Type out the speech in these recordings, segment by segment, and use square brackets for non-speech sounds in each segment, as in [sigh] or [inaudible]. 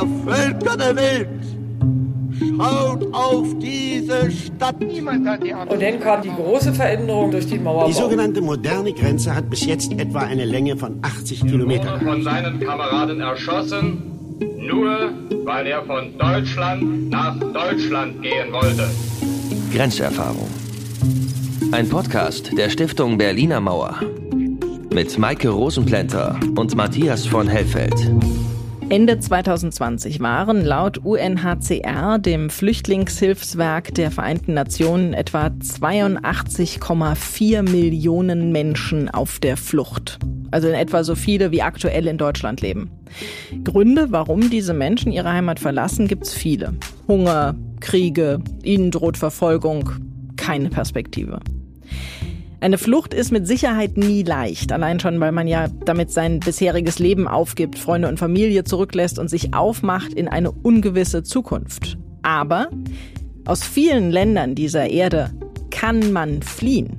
ihr Völker der Welt, schaut auf diese Stadt. Niemand hat die Und dann kam die große Veränderung durch die Mauerbau. Die sogenannte moderne Grenze hat bis jetzt etwa eine Länge von 80 Kilometern. von seinen Kameraden erschossen, nur weil er von Deutschland nach Deutschland gehen wollte. Grenzerfahrung. Ein Podcast der Stiftung Berliner Mauer. Mit Maike Rosenplanter und Matthias von Hellfeld. Ende 2020 waren laut UNHCR, dem Flüchtlingshilfswerk der Vereinten Nationen, etwa 82,4 Millionen Menschen auf der Flucht. Also in etwa so viele, wie aktuell in Deutschland leben. Gründe, warum diese Menschen ihre Heimat verlassen, gibt's viele. Hunger, Kriege, ihnen droht Verfolgung, keine Perspektive. Eine Flucht ist mit Sicherheit nie leicht, allein schon, weil man ja damit sein bisheriges Leben aufgibt, Freunde und Familie zurücklässt und sich aufmacht in eine ungewisse Zukunft. Aber aus vielen Ländern dieser Erde kann man fliehen.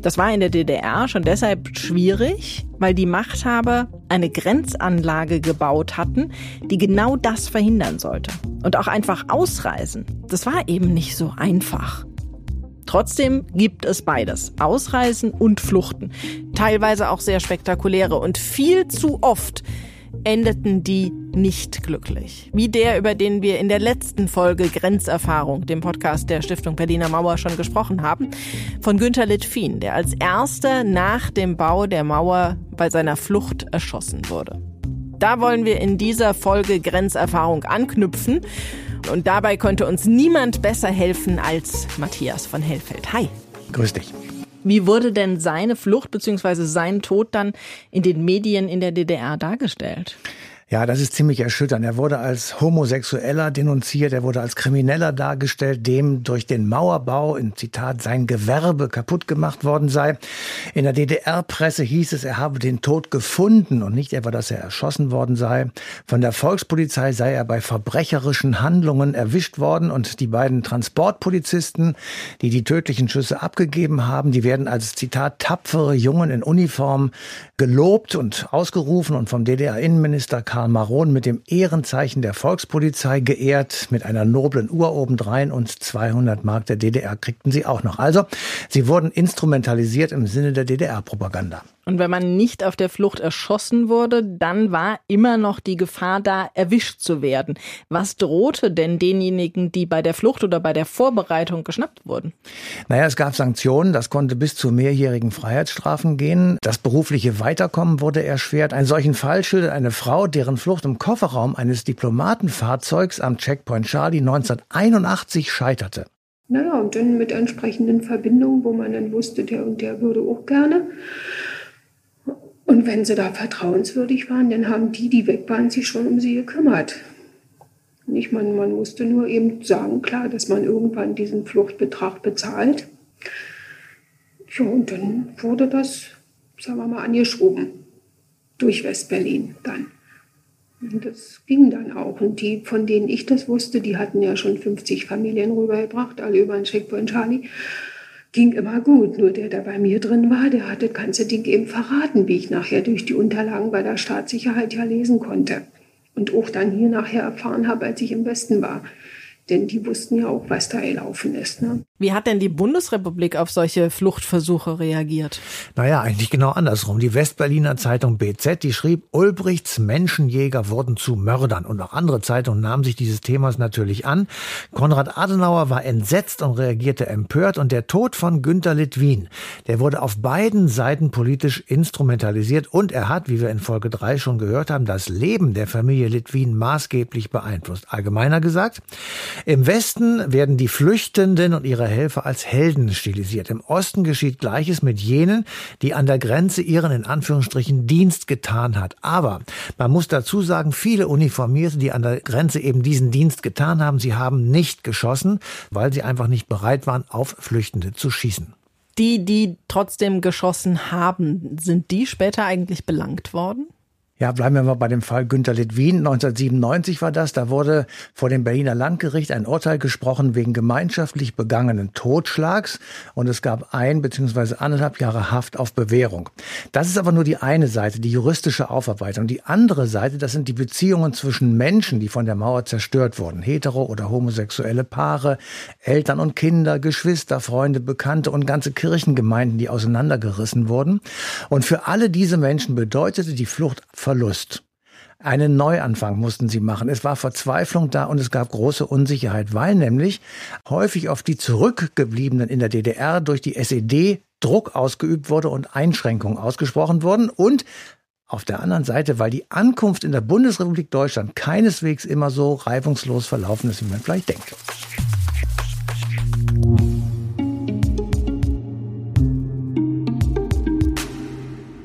Das war in der DDR schon deshalb schwierig, weil die Machthaber eine Grenzanlage gebaut hatten, die genau das verhindern sollte. Und auch einfach ausreisen, das war eben nicht so einfach. Trotzdem gibt es beides. Ausreisen und Fluchten. Teilweise auch sehr spektakuläre und viel zu oft endeten die nicht glücklich. Wie der, über den wir in der letzten Folge Grenzerfahrung, dem Podcast der Stiftung Berliner Mauer schon gesprochen haben, von Günter Litfin, der als erster nach dem Bau der Mauer bei seiner Flucht erschossen wurde. Da wollen wir in dieser Folge Grenzerfahrung anknüpfen und dabei konnte uns niemand besser helfen als Matthias von Hellfeld. Hi. Grüß dich. Wie wurde denn seine Flucht bzw. sein Tod dann in den Medien in der DDR dargestellt? Ja, das ist ziemlich erschütternd. Er wurde als Homosexueller denunziert, er wurde als Krimineller dargestellt, dem durch den Mauerbau, in Zitat, sein Gewerbe kaputt gemacht worden sei. In der DDR-Presse hieß es, er habe den Tod gefunden und nicht etwa, dass er erschossen worden sei. Von der Volkspolizei sei er bei verbrecherischen Handlungen erwischt worden und die beiden Transportpolizisten, die die tödlichen Schüsse abgegeben haben, die werden als Zitat tapfere Jungen in Uniform gelobt und ausgerufen und vom DDR-Innenminister Karl Karl Maron mit dem Ehrenzeichen der Volkspolizei geehrt, mit einer noblen Uhr obendrein und 200 Mark der DDR kriegten sie auch noch. Also, sie wurden instrumentalisiert im Sinne der DDR-Propaganda. Und wenn man nicht auf der Flucht erschossen wurde, dann war immer noch die Gefahr da, erwischt zu werden. Was drohte denn denjenigen, die bei der Flucht oder bei der Vorbereitung geschnappt wurden? Naja, es gab Sanktionen, das konnte bis zu mehrjährigen Freiheitsstrafen gehen. Das berufliche Weiterkommen wurde erschwert. Einen solchen Fall schildert eine Frau, deren Flucht im Kofferraum eines Diplomatenfahrzeugs am Checkpoint Charlie 1981 scheiterte. Naja, und dann mit entsprechenden Verbindungen, wo man dann wusste, der und der würde auch gerne. Und wenn sie da vertrauenswürdig waren, dann haben die, die weg waren, sich schon um sie gekümmert. Nicht, man, man musste nur eben sagen, klar, dass man irgendwann diesen Fluchtbetrag bezahlt. Ja, und dann wurde das, sagen wir mal, angeschoben. Durch Westberlin dann. Und das ging dann auch. Und die, von denen ich das wusste, die hatten ja schon 50 Familien rübergebracht, alle über den Checkpoint Charlie ging immer gut. Nur der, der bei mir drin war, der hat das ganze Ding eben verraten, wie ich nachher durch die Unterlagen bei der Staatssicherheit ja lesen konnte. Und auch dann hier nachher erfahren habe, als ich im Westen war. Denn die wussten ja auch, was da gelaufen ist. Ne? Wie hat denn die Bundesrepublik auf solche Fluchtversuche reagiert? Naja, eigentlich genau andersrum. Die Westberliner Zeitung BZ, die schrieb, Ulbrichts Menschenjäger wurden zu Mördern. Und auch andere Zeitungen nahmen sich dieses Themas natürlich an. Konrad Adenauer war entsetzt und reagierte empört. Und der Tod von Günter Litwin, der wurde auf beiden Seiten politisch instrumentalisiert. Und er hat, wie wir in Folge 3 schon gehört haben, das Leben der Familie Litwin maßgeblich beeinflusst. Allgemeiner gesagt, im Westen werden die Flüchtenden und ihre Helfer als Helden stilisiert. Im Osten geschieht Gleiches mit jenen, die an der Grenze ihren in Anführungsstrichen Dienst getan hat. Aber man muss dazu sagen, viele Uniformierte, die an der Grenze eben diesen Dienst getan haben, sie haben nicht geschossen, weil sie einfach nicht bereit waren, auf Flüchtende zu schießen. Die, die trotzdem geschossen haben, sind die später eigentlich belangt worden? Ja, bleiben wir mal bei dem Fall Günter Litwin. 1997 war das. Da wurde vor dem Berliner Landgericht ein Urteil gesprochen wegen gemeinschaftlich begangenen Totschlags. Und es gab ein bzw. anderthalb Jahre Haft auf Bewährung. Das ist aber nur die eine Seite, die juristische Aufarbeitung. Die andere Seite, das sind die Beziehungen zwischen Menschen, die von der Mauer zerstört wurden. Hetero- oder homosexuelle Paare, Eltern und Kinder, Geschwister, Freunde, Bekannte und ganze Kirchengemeinden, die auseinandergerissen wurden. Und für alle diese Menschen bedeutete die Flucht Verlust. Einen Neuanfang mussten sie machen. Es war Verzweiflung da und es gab große Unsicherheit, weil nämlich häufig auf die Zurückgebliebenen in der DDR durch die SED Druck ausgeübt wurde und Einschränkungen ausgesprochen wurden und auf der anderen Seite, weil die Ankunft in der Bundesrepublik Deutschland keineswegs immer so reibungslos verlaufen ist, wie man vielleicht denkt.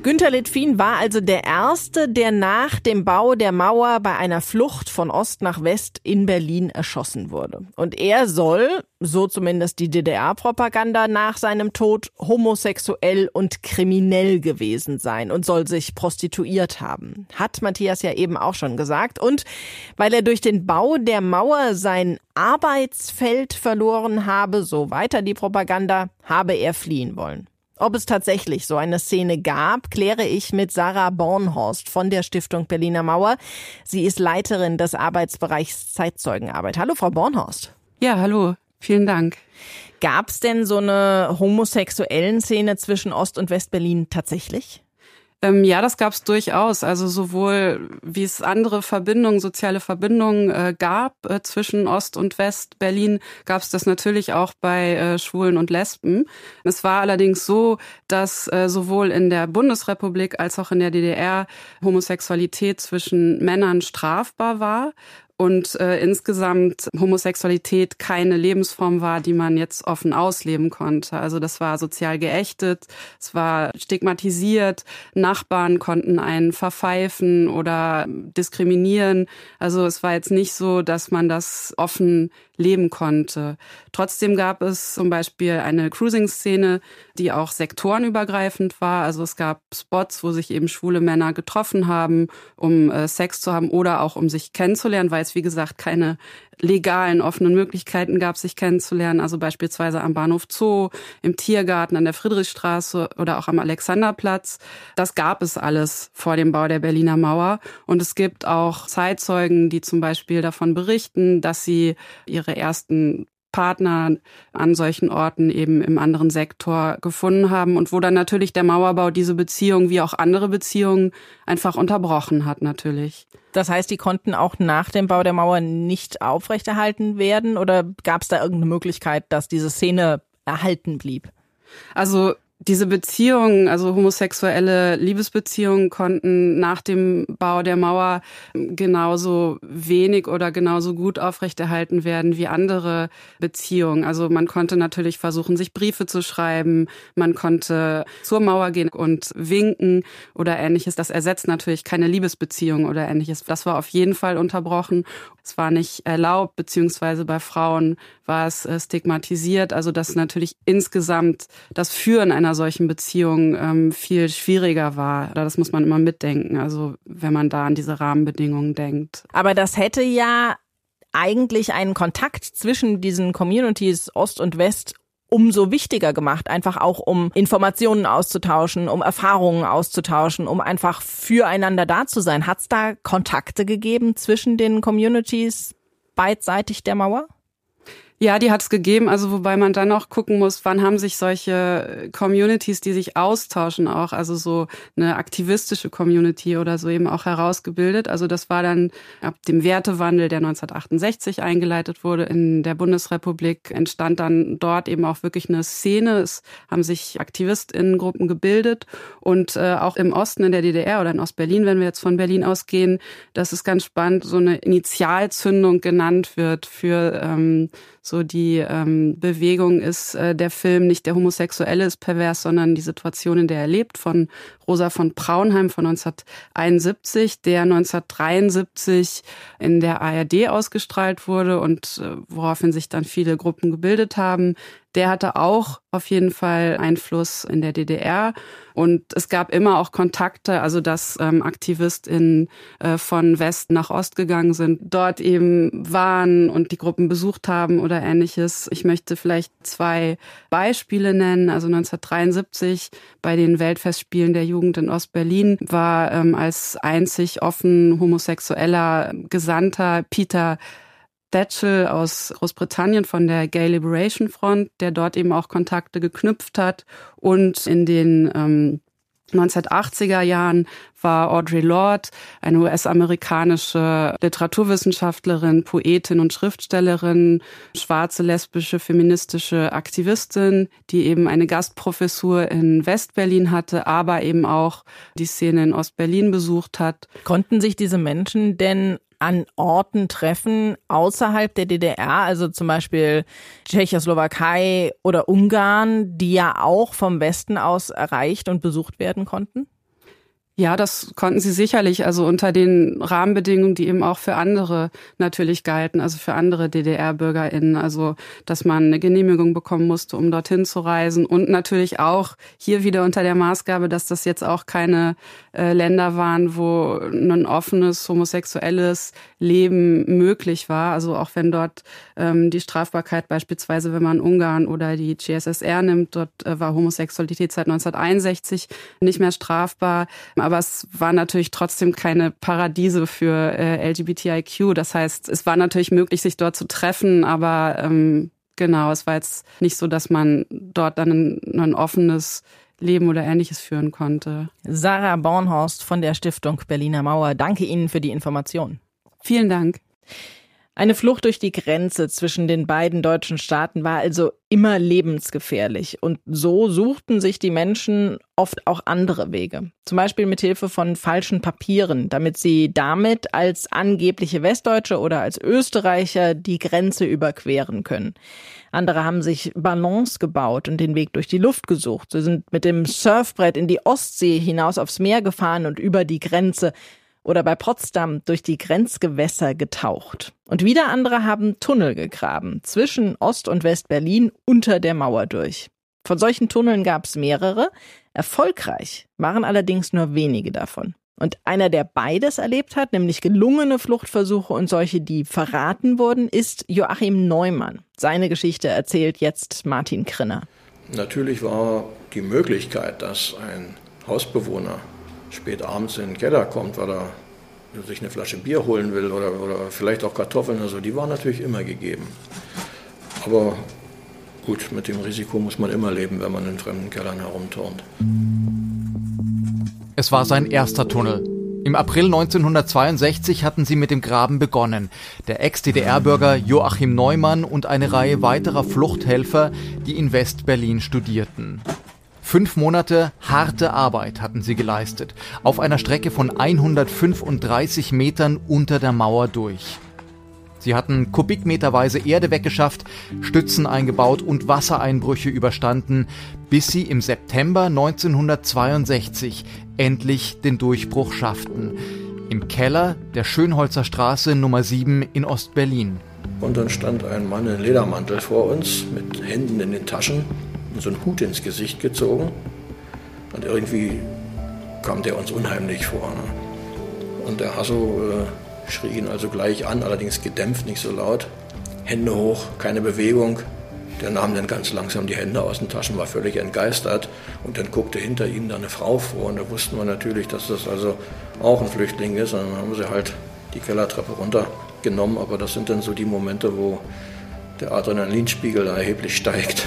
Günter Litwin war also der Erste, der nach dem Bau der Mauer bei einer Flucht von Ost nach West in Berlin erschossen wurde. Und er soll, so zumindest die DDR-Propaganda nach seinem Tod, homosexuell und kriminell gewesen sein und soll sich prostituiert haben. Hat Matthias ja eben auch schon gesagt. Und weil er durch den Bau der Mauer sein Arbeitsfeld verloren habe, so weiter die Propaganda, habe er fliehen wollen. Ob es tatsächlich so eine Szene gab, kläre ich mit Sarah Bornhorst von der Stiftung Berliner Mauer. Sie ist Leiterin des Arbeitsbereichs Zeitzeugenarbeit. Hallo, Frau Bornhorst. Ja, hallo. Vielen Dank. Gab es denn so eine homosexuellen Szene zwischen Ost- und Westberlin tatsächlich? Ähm, ja, das gab es durchaus. Also sowohl wie es andere Verbindungen, soziale Verbindungen äh, gab äh, zwischen Ost und West Berlin, gab es das natürlich auch bei äh, Schwulen und Lesben. Es war allerdings so, dass äh, sowohl in der Bundesrepublik als auch in der DDR Homosexualität zwischen Männern strafbar war und äh, insgesamt Homosexualität keine Lebensform war, die man jetzt offen ausleben konnte. Also das war sozial geächtet, es war stigmatisiert, Nachbarn konnten einen verpfeifen oder diskriminieren. Also es war jetzt nicht so, dass man das offen leben konnte. Trotzdem gab es zum Beispiel eine Cruising-Szene, die auch sektorenübergreifend war. Also es gab Spots, wo sich eben schwule Männer getroffen haben, um äh, Sex zu haben oder auch um sich kennenzulernen, weil es wie gesagt keine legalen offenen Möglichkeiten gab, sich kennenzulernen. Also beispielsweise am Bahnhof Zoo, im Tiergarten, an der Friedrichstraße oder auch am Alexanderplatz. Das gab es alles vor dem Bau der Berliner Mauer. Und es gibt auch Zeitzeugen, die zum Beispiel davon berichten, dass sie ihre ersten Partner an solchen Orten eben im anderen Sektor gefunden haben und wo dann natürlich der Mauerbau diese Beziehung wie auch andere Beziehungen einfach unterbrochen hat natürlich. Das heißt, die konnten auch nach dem Bau der Mauer nicht aufrechterhalten werden oder gab es da irgendeine Möglichkeit, dass diese Szene erhalten blieb? Also diese Beziehungen, also homosexuelle Liebesbeziehungen konnten nach dem Bau der Mauer genauso wenig oder genauso gut aufrechterhalten werden wie andere Beziehungen. Also man konnte natürlich versuchen, sich Briefe zu schreiben, man konnte zur Mauer gehen und winken oder ähnliches. Das ersetzt natürlich keine Liebesbeziehung oder ähnliches. Das war auf jeden Fall unterbrochen. Es war nicht erlaubt, beziehungsweise bei Frauen war es äh, stigmatisiert. Also dass natürlich insgesamt das Führen einer solchen Beziehung ähm, viel schwieriger war. Das muss man immer mitdenken. Also wenn man da an diese Rahmenbedingungen denkt. Aber das hätte ja eigentlich einen Kontakt zwischen diesen Communities Ost und West umso wichtiger gemacht, einfach auch um Informationen auszutauschen, um Erfahrungen auszutauschen, um einfach füreinander da zu sein. Hat es da Kontakte gegeben zwischen den Communities beidseitig der Mauer? Ja, die hat es gegeben, also wobei man dann auch gucken muss, wann haben sich solche Communities, die sich austauschen auch, also so eine aktivistische Community oder so eben auch herausgebildet. Also das war dann ab dem Wertewandel, der 1968 eingeleitet wurde in der Bundesrepublik, entstand dann dort eben auch wirklich eine Szene. Es haben sich Aktivistinnengruppen gebildet und äh, auch im Osten in der DDR oder in Ostberlin, wenn wir jetzt von Berlin ausgehen, das ist ganz spannend, so eine Initialzündung genannt wird für ähm, so die ähm, Bewegung ist äh, der Film nicht der Homosexuelle ist pervers, sondern die Situation, in der er lebt, von Rosa von Braunheim von 1971, der 1973 in der ARD ausgestrahlt wurde und äh, woraufhin sich dann viele Gruppen gebildet haben. Der hatte auch auf jeden Fall Einfluss in der DDR. Und es gab immer auch Kontakte, also dass ähm, AktivistInnen äh, von West nach Ost gegangen sind, dort eben waren und die Gruppen besucht haben oder ähnliches. Ich möchte vielleicht zwei Beispiele nennen. Also 1973 bei den Weltfestspielen der Jugend in Ostberlin war ähm, als einzig offen homosexueller Gesandter Peter Thatchell aus Großbritannien von der Gay Liberation Front, der dort eben auch Kontakte geknüpft hat. Und in den ähm, 1980er Jahren war Audre Lorde, eine US-amerikanische Literaturwissenschaftlerin, Poetin und Schriftstellerin, schwarze, lesbische, feministische Aktivistin, die eben eine Gastprofessur in Westberlin hatte, aber eben auch die Szene in Ostberlin besucht hat. Konnten sich diese Menschen denn an Orten treffen außerhalb der DDR, also zum Beispiel Tschechoslowakei oder Ungarn, die ja auch vom Westen aus erreicht und besucht werden konnten? Ja, das konnten sie sicherlich, also unter den Rahmenbedingungen, die eben auch für andere natürlich galten, also für andere DDR-BürgerInnen, also dass man eine Genehmigung bekommen musste, um dorthin zu reisen. Und natürlich auch hier wieder unter der Maßgabe, dass das jetzt auch keine äh, Länder waren, wo ein offenes homosexuelles Leben möglich war, also auch wenn dort ähm, die Strafbarkeit beispielsweise, wenn man Ungarn oder die GSSR nimmt, dort äh, war Homosexualität seit 1961 nicht mehr strafbar es war natürlich trotzdem keine Paradiese für äh, LGBTIQ. Das heißt, es war natürlich möglich, sich dort zu treffen, aber ähm, genau, es war jetzt nicht so, dass man dort dann ein, ein offenes Leben oder ähnliches führen konnte. Sarah Bornhorst von der Stiftung Berliner Mauer, danke Ihnen für die Information. Vielen Dank. Eine Flucht durch die Grenze zwischen den beiden deutschen Staaten war also immer lebensgefährlich. Und so suchten sich die Menschen oft auch andere Wege. Zum Beispiel mit Hilfe von falschen Papieren, damit sie damit als angebliche Westdeutsche oder als Österreicher die Grenze überqueren können. Andere haben sich Ballons gebaut und den Weg durch die Luft gesucht. Sie sind mit dem Surfbrett in die Ostsee hinaus aufs Meer gefahren und über die Grenze oder bei Potsdam durch die Grenzgewässer getaucht. Und wieder andere haben Tunnel gegraben, zwischen Ost- und West-Berlin unter der Mauer durch. Von solchen Tunneln gab es mehrere. Erfolgreich waren allerdings nur wenige davon. Und einer, der beides erlebt hat, nämlich gelungene Fluchtversuche und solche, die verraten wurden, ist Joachim Neumann. Seine Geschichte erzählt jetzt Martin Krinner. Natürlich war die Möglichkeit, dass ein Hausbewohner spät abends in den Keller kommt, weil er sich eine Flasche Bier holen will oder, oder vielleicht auch Kartoffeln oder so, die war natürlich immer gegeben. Aber gut, mit dem Risiko muss man immer leben, wenn man in fremden Kellern herumturnt. Es war sein erster Tunnel. Im April 1962 hatten sie mit dem Graben begonnen. Der Ex-DDR-Bürger Joachim Neumann und eine Reihe weiterer Fluchthelfer, die in West-Berlin studierten. Fünf Monate harte Arbeit hatten sie geleistet, auf einer Strecke von 135 Metern unter der Mauer durch. Sie hatten kubikmeterweise Erde weggeschafft, Stützen eingebaut und Wassereinbrüche überstanden, bis sie im September 1962 endlich den Durchbruch schafften. Im Keller der Schönholzer Straße Nummer 7 in Ostberlin. Und dann stand ein Mann in Ledermantel vor uns mit Händen in den Taschen so einen Hut ins Gesicht gezogen. Und irgendwie kam der uns unheimlich vor. Ne? Und der Hasso äh, schrie ihn also gleich an, allerdings gedämpft, nicht so laut. Hände hoch, keine Bewegung. Der nahm dann ganz langsam die Hände aus den Taschen, war völlig entgeistert. Und dann guckte hinter ihm da eine Frau vor. Und da wussten wir natürlich, dass das also auch ein Flüchtling ist. Und dann haben sie halt die Kellertreppe runtergenommen. Aber das sind dann so die Momente, wo der Adrenalinspiegel erheblich steigt.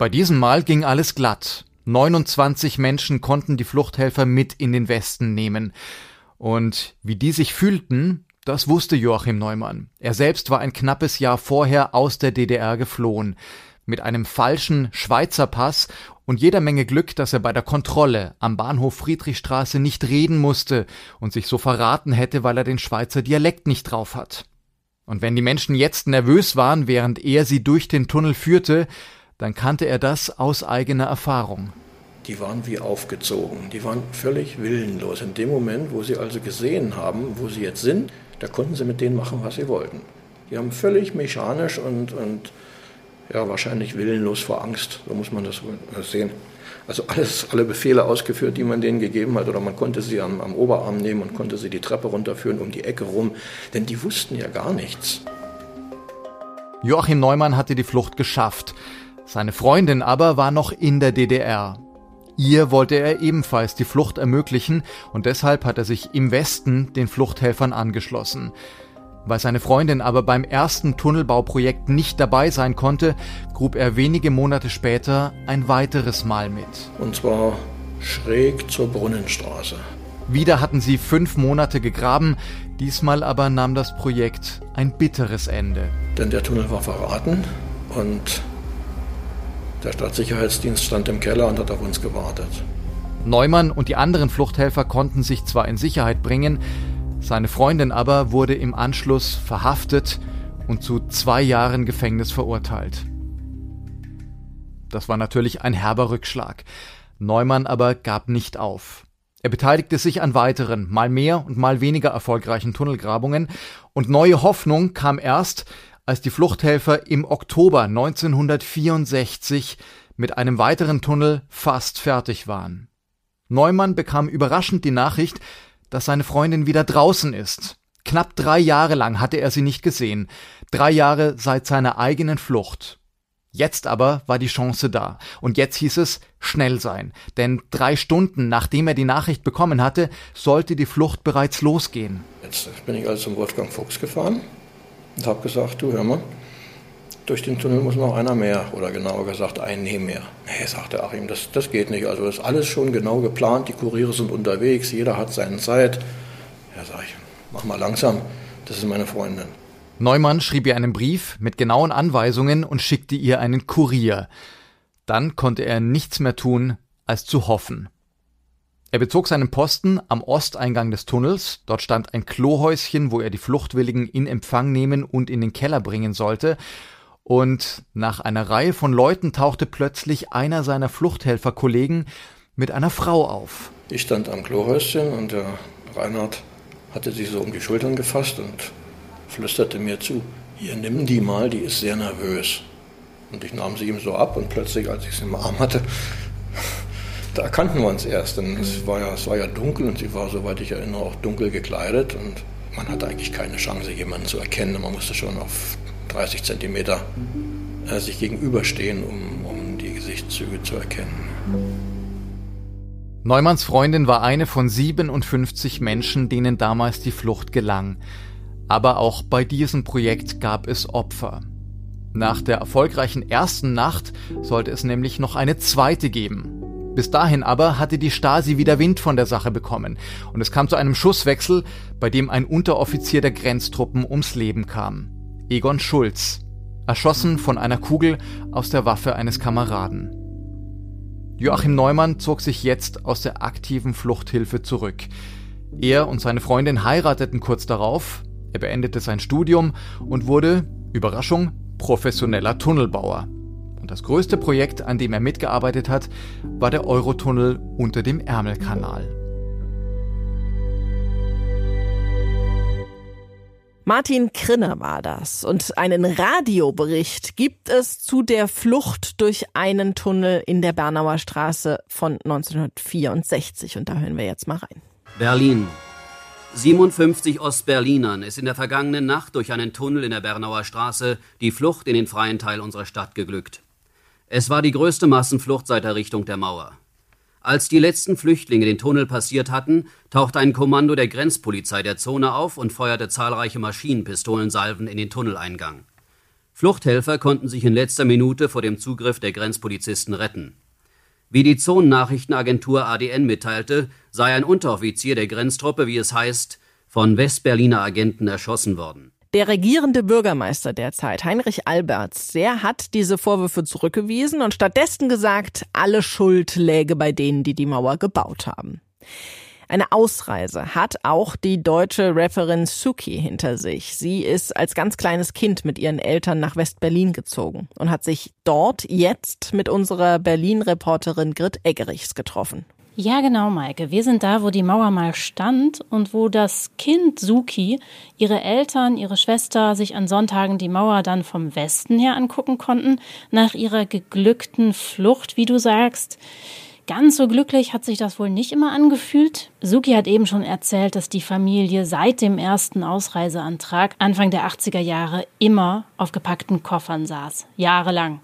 Bei diesem Mal ging alles glatt. 29 Menschen konnten die Fluchthelfer mit in den Westen nehmen. Und wie die sich fühlten, das wusste Joachim Neumann. Er selbst war ein knappes Jahr vorher aus der DDR geflohen. Mit einem falschen Schweizer Pass und jeder Menge Glück, dass er bei der Kontrolle am Bahnhof Friedrichstraße nicht reden musste und sich so verraten hätte, weil er den Schweizer Dialekt nicht drauf hat. Und wenn die Menschen jetzt nervös waren, während er sie durch den Tunnel führte, dann kannte er das aus eigener Erfahrung. Die waren wie aufgezogen, die waren völlig willenlos. In dem Moment, wo sie also gesehen haben, wo sie jetzt sind, da konnten sie mit denen machen, was sie wollten. Die haben völlig mechanisch und, und ja, wahrscheinlich willenlos vor Angst, so muss man das wohl sehen. Also alles, alle Befehle ausgeführt, die man denen gegeben hat, oder man konnte sie am, am Oberarm nehmen und konnte sie die Treppe runterführen, um die Ecke rum, denn die wussten ja gar nichts. Joachim Neumann hatte die Flucht geschafft. Seine Freundin aber war noch in der DDR. Ihr wollte er ebenfalls die Flucht ermöglichen und deshalb hat er sich im Westen den Fluchthelfern angeschlossen. Weil seine Freundin aber beim ersten Tunnelbauprojekt nicht dabei sein konnte, grub er wenige Monate später ein weiteres Mal mit. Und zwar schräg zur Brunnenstraße. Wieder hatten sie fünf Monate gegraben, diesmal aber nahm das Projekt ein bitteres Ende. Denn der Tunnel war verraten und der Stadtsicherheitsdienst stand im Keller und hat auf uns gewartet. Neumann und die anderen Fluchthelfer konnten sich zwar in Sicherheit bringen, seine Freundin aber wurde im Anschluss verhaftet und zu zwei Jahren Gefängnis verurteilt. Das war natürlich ein herber Rückschlag. Neumann aber gab nicht auf. Er beteiligte sich an weiteren, mal mehr und mal weniger erfolgreichen Tunnelgrabungen und neue Hoffnung kam erst, als die Fluchthelfer im Oktober 1964 mit einem weiteren Tunnel fast fertig waren. Neumann bekam überraschend die Nachricht, dass seine Freundin wieder draußen ist. Knapp drei Jahre lang hatte er sie nicht gesehen, drei Jahre seit seiner eigenen Flucht. Jetzt aber war die Chance da, und jetzt hieß es schnell sein, denn drei Stunden nachdem er die Nachricht bekommen hatte, sollte die Flucht bereits losgehen. Jetzt bin ich also zum Wolfgang Fuchs gefahren und habe gesagt, du hör mal, durch den Tunnel muss noch einer mehr, oder genauer gesagt ein Nee mehr. Nee, sagte Achim, das, das geht nicht. Also ist alles schon genau geplant, die Kuriere sind unterwegs, jeder hat seine Zeit. Ja, sag ich, mach mal langsam, das ist meine Freundin. Neumann schrieb ihr einen Brief mit genauen Anweisungen und schickte ihr einen Kurier. Dann konnte er nichts mehr tun, als zu hoffen. Er bezog seinen Posten am Osteingang des Tunnels, dort stand ein Klohäuschen, wo er die Fluchtwilligen in Empfang nehmen und in den Keller bringen sollte, und nach einer Reihe von Leuten tauchte plötzlich einer seiner Fluchthelferkollegen mit einer Frau auf. Ich stand am Klohäuschen und der Reinhard hatte sie so um die Schultern gefasst und flüsterte mir zu, hier nimm die mal, die ist sehr nervös. Und ich nahm sie ihm so ab und plötzlich, als ich sie im Arm hatte, da erkannten wir uns erst. Denn es war, ja, es war ja dunkel und sie war, soweit ich erinnere, auch dunkel gekleidet. Und man hatte eigentlich keine Chance, jemanden zu erkennen. Man musste schon auf 30 Zentimeter äh, sich gegenüberstehen, um, um die Gesichtszüge zu erkennen. Neumanns Freundin war eine von 57 Menschen, denen damals die Flucht gelang. Aber auch bei diesem Projekt gab es Opfer. Nach der erfolgreichen ersten Nacht sollte es nämlich noch eine zweite geben. Bis dahin aber hatte die Stasi wieder Wind von der Sache bekommen und es kam zu einem Schusswechsel, bei dem ein Unteroffizier der Grenztruppen ums Leben kam. Egon Schulz, erschossen von einer Kugel aus der Waffe eines Kameraden. Joachim Neumann zog sich jetzt aus der aktiven Fluchthilfe zurück. Er und seine Freundin heirateten kurz darauf, er beendete sein Studium und wurde, Überraschung, professioneller Tunnelbauer. Das größte Projekt, an dem er mitgearbeitet hat, war der Eurotunnel unter dem Ärmelkanal. Martin Krinner war das. Und einen Radiobericht gibt es zu der Flucht durch einen Tunnel in der Bernauer Straße von 1964. Und da hören wir jetzt mal rein. Berlin, 57 Ostberlinern ist in der vergangenen Nacht durch einen Tunnel in der Bernauer Straße die Flucht in den freien Teil unserer Stadt geglückt. Es war die größte Massenflucht seit Errichtung der Mauer. Als die letzten Flüchtlinge den Tunnel passiert hatten, tauchte ein Kommando der Grenzpolizei der Zone auf und feuerte zahlreiche Maschinenpistolensalven in den Tunneleingang. Fluchthelfer konnten sich in letzter Minute vor dem Zugriff der Grenzpolizisten retten. Wie die Zonennachrichtenagentur ADN mitteilte, sei ein Unteroffizier der Grenztruppe, wie es heißt, von Westberliner Agenten erschossen worden. Der regierende Bürgermeister derzeit, Heinrich Alberts, der hat diese Vorwürfe zurückgewiesen und stattdessen gesagt, alle Schuld läge bei denen, die die Mauer gebaut haben. Eine Ausreise hat auch die deutsche Rapperin Suki hinter sich. Sie ist als ganz kleines Kind mit ihren Eltern nach West-Berlin gezogen und hat sich dort jetzt mit unserer Berlin-Reporterin Grit Eggerichs getroffen. Ja, genau, Maike. Wir sind da, wo die Mauer mal stand und wo das Kind Suki, ihre Eltern, ihre Schwester sich an Sonntagen die Mauer dann vom Westen her angucken konnten, nach ihrer geglückten Flucht, wie du sagst. Ganz so glücklich hat sich das wohl nicht immer angefühlt. Suki hat eben schon erzählt, dass die Familie seit dem ersten Ausreiseantrag Anfang der 80er Jahre immer auf gepackten Koffern saß. Jahrelang.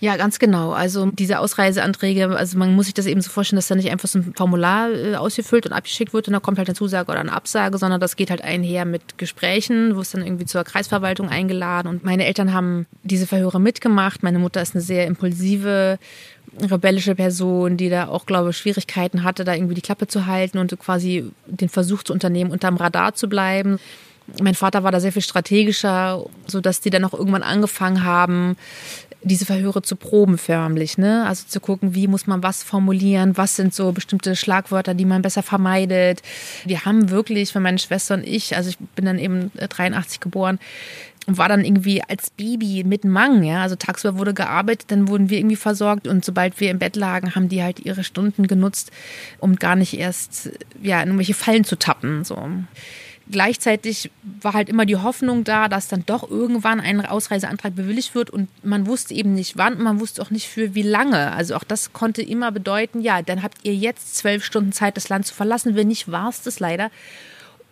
Ja, ganz genau. Also diese Ausreiseanträge, also man muss sich das eben so vorstellen, dass da nicht einfach so ein Formular äh, ausgefüllt und abgeschickt wird und da kommt halt eine Zusage oder eine Absage, sondern das geht halt einher mit Gesprächen, wo es dann irgendwie zur Kreisverwaltung eingeladen und meine Eltern haben diese Verhöre mitgemacht. Meine Mutter ist eine sehr impulsive rebellische Person, die da auch, glaube ich, Schwierigkeiten hatte, da irgendwie die Klappe zu halten und quasi den Versuch zu unternehmen, unterm Radar zu bleiben. Mein Vater war da sehr viel strategischer, so dass die dann auch irgendwann angefangen haben, diese Verhöre zu proben förmlich, ne? Also zu gucken, wie muss man was formulieren, was sind so bestimmte Schlagwörter, die man besser vermeidet. Wir haben wirklich, für meine Schwester und ich, also ich bin dann eben 83 geboren, und war dann irgendwie als Baby mit Mang, ja. Also tagsüber wurde gearbeitet, dann wurden wir irgendwie versorgt und sobald wir im Bett lagen, haben die halt ihre Stunden genutzt, um gar nicht erst ja in irgendwelche Fallen zu tappen. So gleichzeitig war halt immer die Hoffnung da, dass dann doch irgendwann ein Ausreiseantrag bewilligt wird und man wusste eben nicht wann und man wusste auch nicht für wie lange. Also auch das konnte immer bedeuten, ja, dann habt ihr jetzt zwölf Stunden Zeit, das Land zu verlassen. Wenn nicht, war es das leider.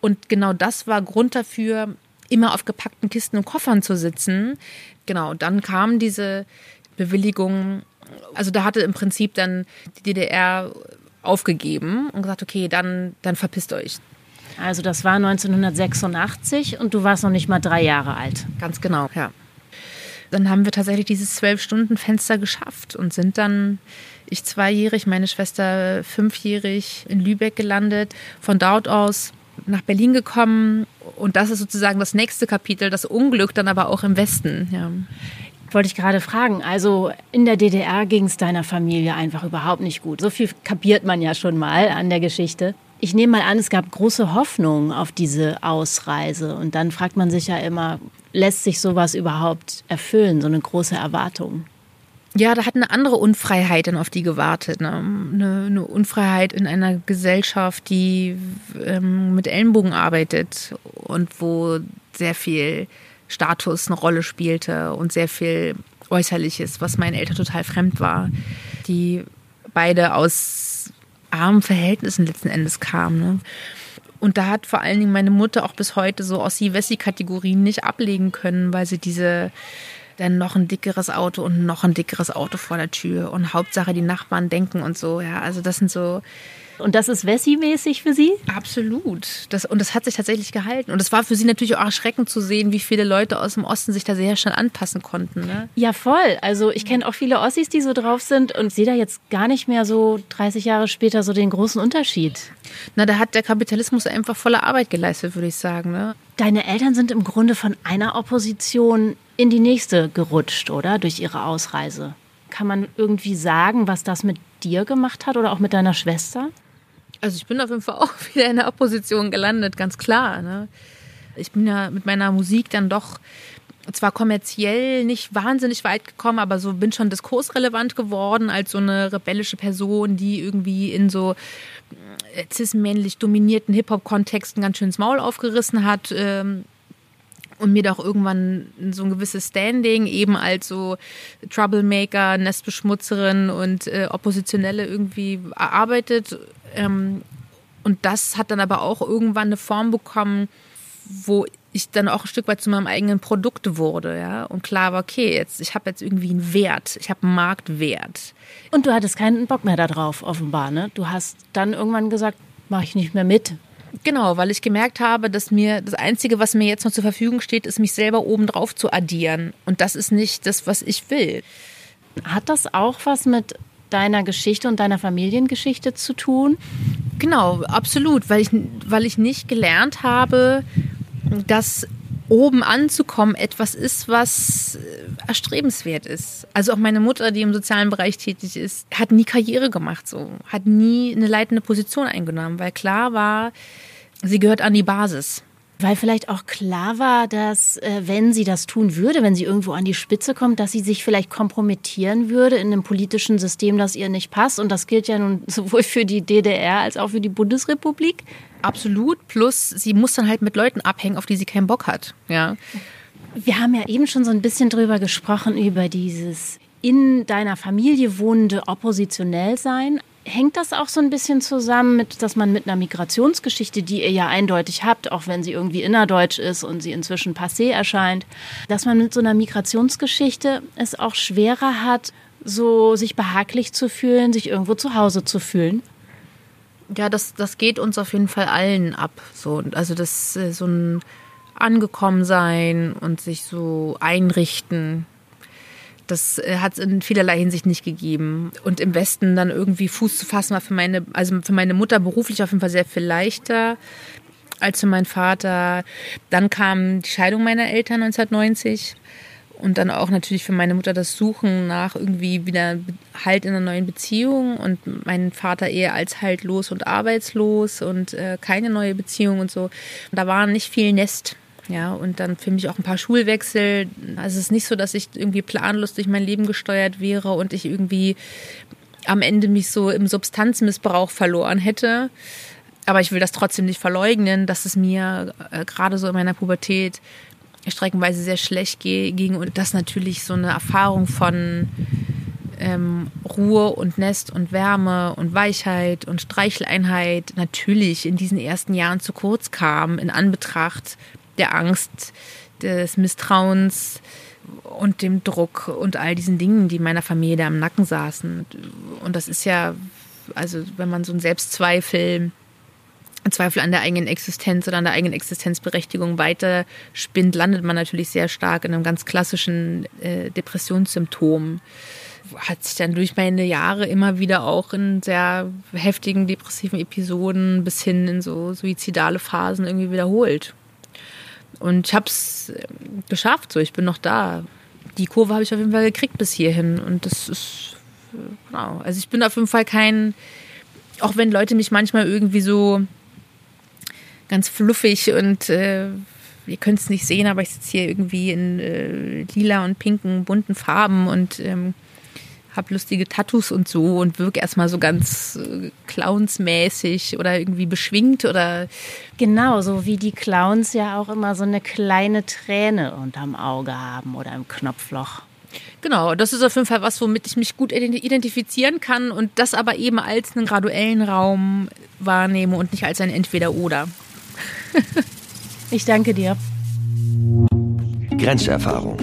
Und genau das war Grund dafür, immer auf gepackten Kisten und Koffern zu sitzen. Genau, dann kam diese Bewilligung. Also da hatte im Prinzip dann die DDR aufgegeben und gesagt, okay, dann, dann verpisst euch. Also das war 1986 und du warst noch nicht mal drei Jahre alt. Ganz genau, ja. Dann haben wir tatsächlich dieses Zwölf-Stunden-Fenster geschafft und sind dann, ich zweijährig, meine Schwester fünfjährig in Lübeck gelandet. Von dort aus nach Berlin gekommen und das ist sozusagen das nächste Kapitel, das Unglück dann aber auch im Westen. Ja. Wollte ich gerade fragen. Also in der DDR ging es deiner Familie einfach überhaupt nicht gut. So viel kapiert man ja schon mal an der Geschichte. Ich nehme mal an, es gab große Hoffnung auf diese Ausreise. Und dann fragt man sich ja immer, lässt sich sowas überhaupt erfüllen, so eine große Erwartung? Ja, da hat eine andere Unfreiheit dann auf die gewartet. Ne? Eine, eine Unfreiheit in einer Gesellschaft, die ähm, mit Ellenbogen arbeitet und wo sehr viel Status eine Rolle spielte und sehr viel Äußerliches, was meinen Eltern total fremd war, die beide aus armen Verhältnissen letzten Endes kamen. Ne? Und da hat vor allen Dingen meine Mutter auch bis heute so Ossi-Wessi-Kategorien nicht ablegen können, weil sie diese dann noch ein dickeres Auto und noch ein dickeres Auto vor der Tür und Hauptsache die Nachbarn denken und so. Ja, also das sind so. Und das ist Wessi-mäßig für Sie? Absolut. Das, und das hat sich tatsächlich gehalten. Und es war für Sie natürlich auch erschreckend zu sehen, wie viele Leute aus dem Osten sich da sehr schnell anpassen konnten. Ne? Ja, voll. Also ich kenne auch viele Ossis, die so drauf sind und sehe da jetzt gar nicht mehr so 30 Jahre später so den großen Unterschied. Na, da hat der Kapitalismus einfach volle Arbeit geleistet, würde ich sagen. Ne? Deine Eltern sind im Grunde von einer Opposition in die nächste gerutscht, oder? Durch ihre Ausreise. Kann man irgendwie sagen, was das mit dir gemacht hat oder auch mit deiner Schwester? Also ich bin auf jeden Fall auch [laughs] wieder in der Opposition gelandet, ganz klar. Ne? Ich bin ja mit meiner Musik dann doch zwar kommerziell nicht wahnsinnig weit gekommen, aber so bin schon diskursrelevant geworden als so eine rebellische Person, die irgendwie in so äh, cis-männlich dominierten Hip-Hop-Kontexten ganz schön ins Maul aufgerissen hat. Ähm, und mir doch irgendwann so ein gewisses Standing eben als so Troublemaker, Nestbeschmutzerin und äh, Oppositionelle irgendwie erarbeitet. Ähm, und das hat dann aber auch irgendwann eine Form bekommen, wo ich dann auch ein Stück weit zu meinem eigenen Produkt wurde, ja. Und klar war, okay, jetzt, ich habe jetzt irgendwie einen Wert, ich habe einen Marktwert. Und du hattest keinen Bock mehr darauf, offenbar, ne? Du hast dann irgendwann gesagt, mache ich nicht mehr mit. Genau, weil ich gemerkt habe, dass mir das Einzige, was mir jetzt noch zur Verfügung steht, ist, mich selber obendrauf zu addieren. Und das ist nicht das, was ich will. Hat das auch was mit deiner Geschichte und deiner Familiengeschichte zu tun? Genau, absolut, weil ich, weil ich nicht gelernt habe, dass oben anzukommen etwas ist, was erstrebenswert ist. Also auch meine Mutter, die im sozialen Bereich tätig ist, hat nie Karriere gemacht, so hat nie eine leitende Position eingenommen, weil klar war, sie gehört an die Basis. Weil vielleicht auch klar war, dass äh, wenn sie das tun würde, wenn sie irgendwo an die Spitze kommt, dass sie sich vielleicht kompromittieren würde in einem politischen System, das ihr nicht passt. Und das gilt ja nun [laughs] sowohl für die DDR als auch für die Bundesrepublik. Absolut. Plus, sie muss dann halt mit Leuten abhängen, auf die sie keinen Bock hat. Ja. Wir haben ja eben schon so ein bisschen drüber gesprochen, über dieses in deiner Familie wohnende oppositionell sein. Hängt das auch so ein bisschen zusammen mit, dass man mit einer Migrationsgeschichte, die ihr ja eindeutig habt, auch wenn sie irgendwie innerdeutsch ist und sie inzwischen passé erscheint, dass man mit so einer Migrationsgeschichte es auch schwerer hat, so sich behaglich zu fühlen, sich irgendwo zu Hause zu fühlen? Ja, das, das geht uns auf jeden Fall allen ab. So, also das äh, so ein Angekommensein und sich so einrichten das äh, hat es in vielerlei Hinsicht nicht gegeben. Und im Westen dann irgendwie Fuß zu fassen war für meine, also für meine Mutter beruflich auf jeden Fall sehr viel leichter als für meinen Vater. Dann kam die Scheidung meiner Eltern 1990 und dann auch natürlich für meine Mutter das Suchen nach irgendwie wieder Halt in einer neuen Beziehung und mein Vater eher als haltlos und arbeitslos und äh, keine neue Beziehung und so. Und da war nicht viel Nest ja, und dann für mich auch ein paar Schulwechsel. Also es ist nicht so, dass ich irgendwie planlos durch mein Leben gesteuert wäre und ich irgendwie am Ende mich so im Substanzmissbrauch verloren hätte. Aber ich will das trotzdem nicht verleugnen, dass es mir äh, gerade so in meiner Pubertät streckenweise sehr schlecht ging und dass natürlich so eine Erfahrung von ähm, Ruhe und Nest und Wärme und Weichheit und Streicheleinheit natürlich in diesen ersten Jahren zu kurz kam in Anbetracht der Angst, des Misstrauens und dem Druck und all diesen Dingen, die meiner Familie da im Nacken saßen. Und das ist ja, also wenn man so einen Selbstzweifel, Zweifel an der eigenen Existenz oder an der eigenen Existenzberechtigung weiter spinnt, landet man natürlich sehr stark in einem ganz klassischen äh, Depressionssymptom. Hat sich dann durch meine Jahre immer wieder auch in sehr heftigen depressiven Episoden bis hin in so suizidale Phasen irgendwie wiederholt. Und ich habe es ähm, geschafft, so ich bin noch da. Die Kurve habe ich auf jeden Fall gekriegt bis hierhin. Und das ist, äh, genau. Also ich bin auf jeden Fall kein, auch wenn Leute mich manchmal irgendwie so ganz fluffig und äh, ihr könnt es nicht sehen, aber ich sitze hier irgendwie in äh, lila und pinken, bunten Farben und ähm, habe lustige Tattoos und so und wirke erstmal so ganz äh, clownsmäßig oder irgendwie beschwingt oder. Genau, so wie die Clowns ja auch immer so eine kleine Träne unterm Auge haben oder im Knopfloch. Genau, das ist auf jeden Fall was, womit ich mich gut identifizieren kann und das aber eben als einen graduellen Raum wahrnehme und nicht als ein Entweder-Oder. [laughs] ich danke dir. Grenzerfahrung.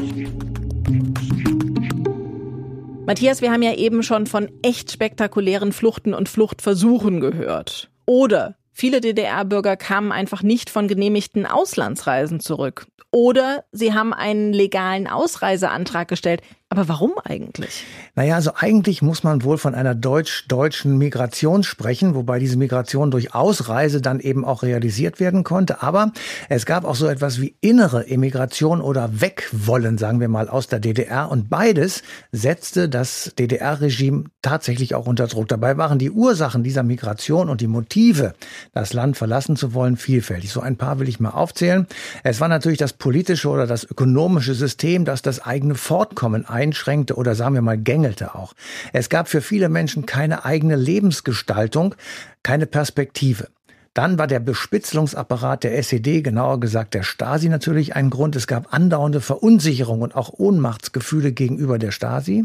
Matthias, wir haben ja eben schon von echt spektakulären Fluchten und Fluchtversuchen gehört. Oder viele DDR-Bürger kamen einfach nicht von genehmigten Auslandsreisen zurück. Oder sie haben einen legalen Ausreiseantrag gestellt. Aber warum eigentlich? Naja, also eigentlich muss man wohl von einer deutsch-deutschen Migration sprechen, wobei diese Migration durch Ausreise dann eben auch realisiert werden konnte. Aber es gab auch so etwas wie innere Emigration oder Wegwollen, sagen wir mal, aus der DDR. Und beides setzte das DDR-Regime tatsächlich auch unter Druck. Dabei waren die Ursachen dieser Migration und die Motive, das Land verlassen zu wollen, vielfältig. So ein paar will ich mal aufzählen. Es war natürlich das politische oder das ökonomische System, das das eigene Fortkommen einschränkte oder sagen wir mal gängelte auch. Es gab für viele Menschen keine eigene Lebensgestaltung, keine Perspektive. Dann war der Bespitzelungsapparat der SED, genauer gesagt der Stasi natürlich ein Grund. Es gab andauernde Verunsicherung und auch Ohnmachtsgefühle gegenüber der Stasi.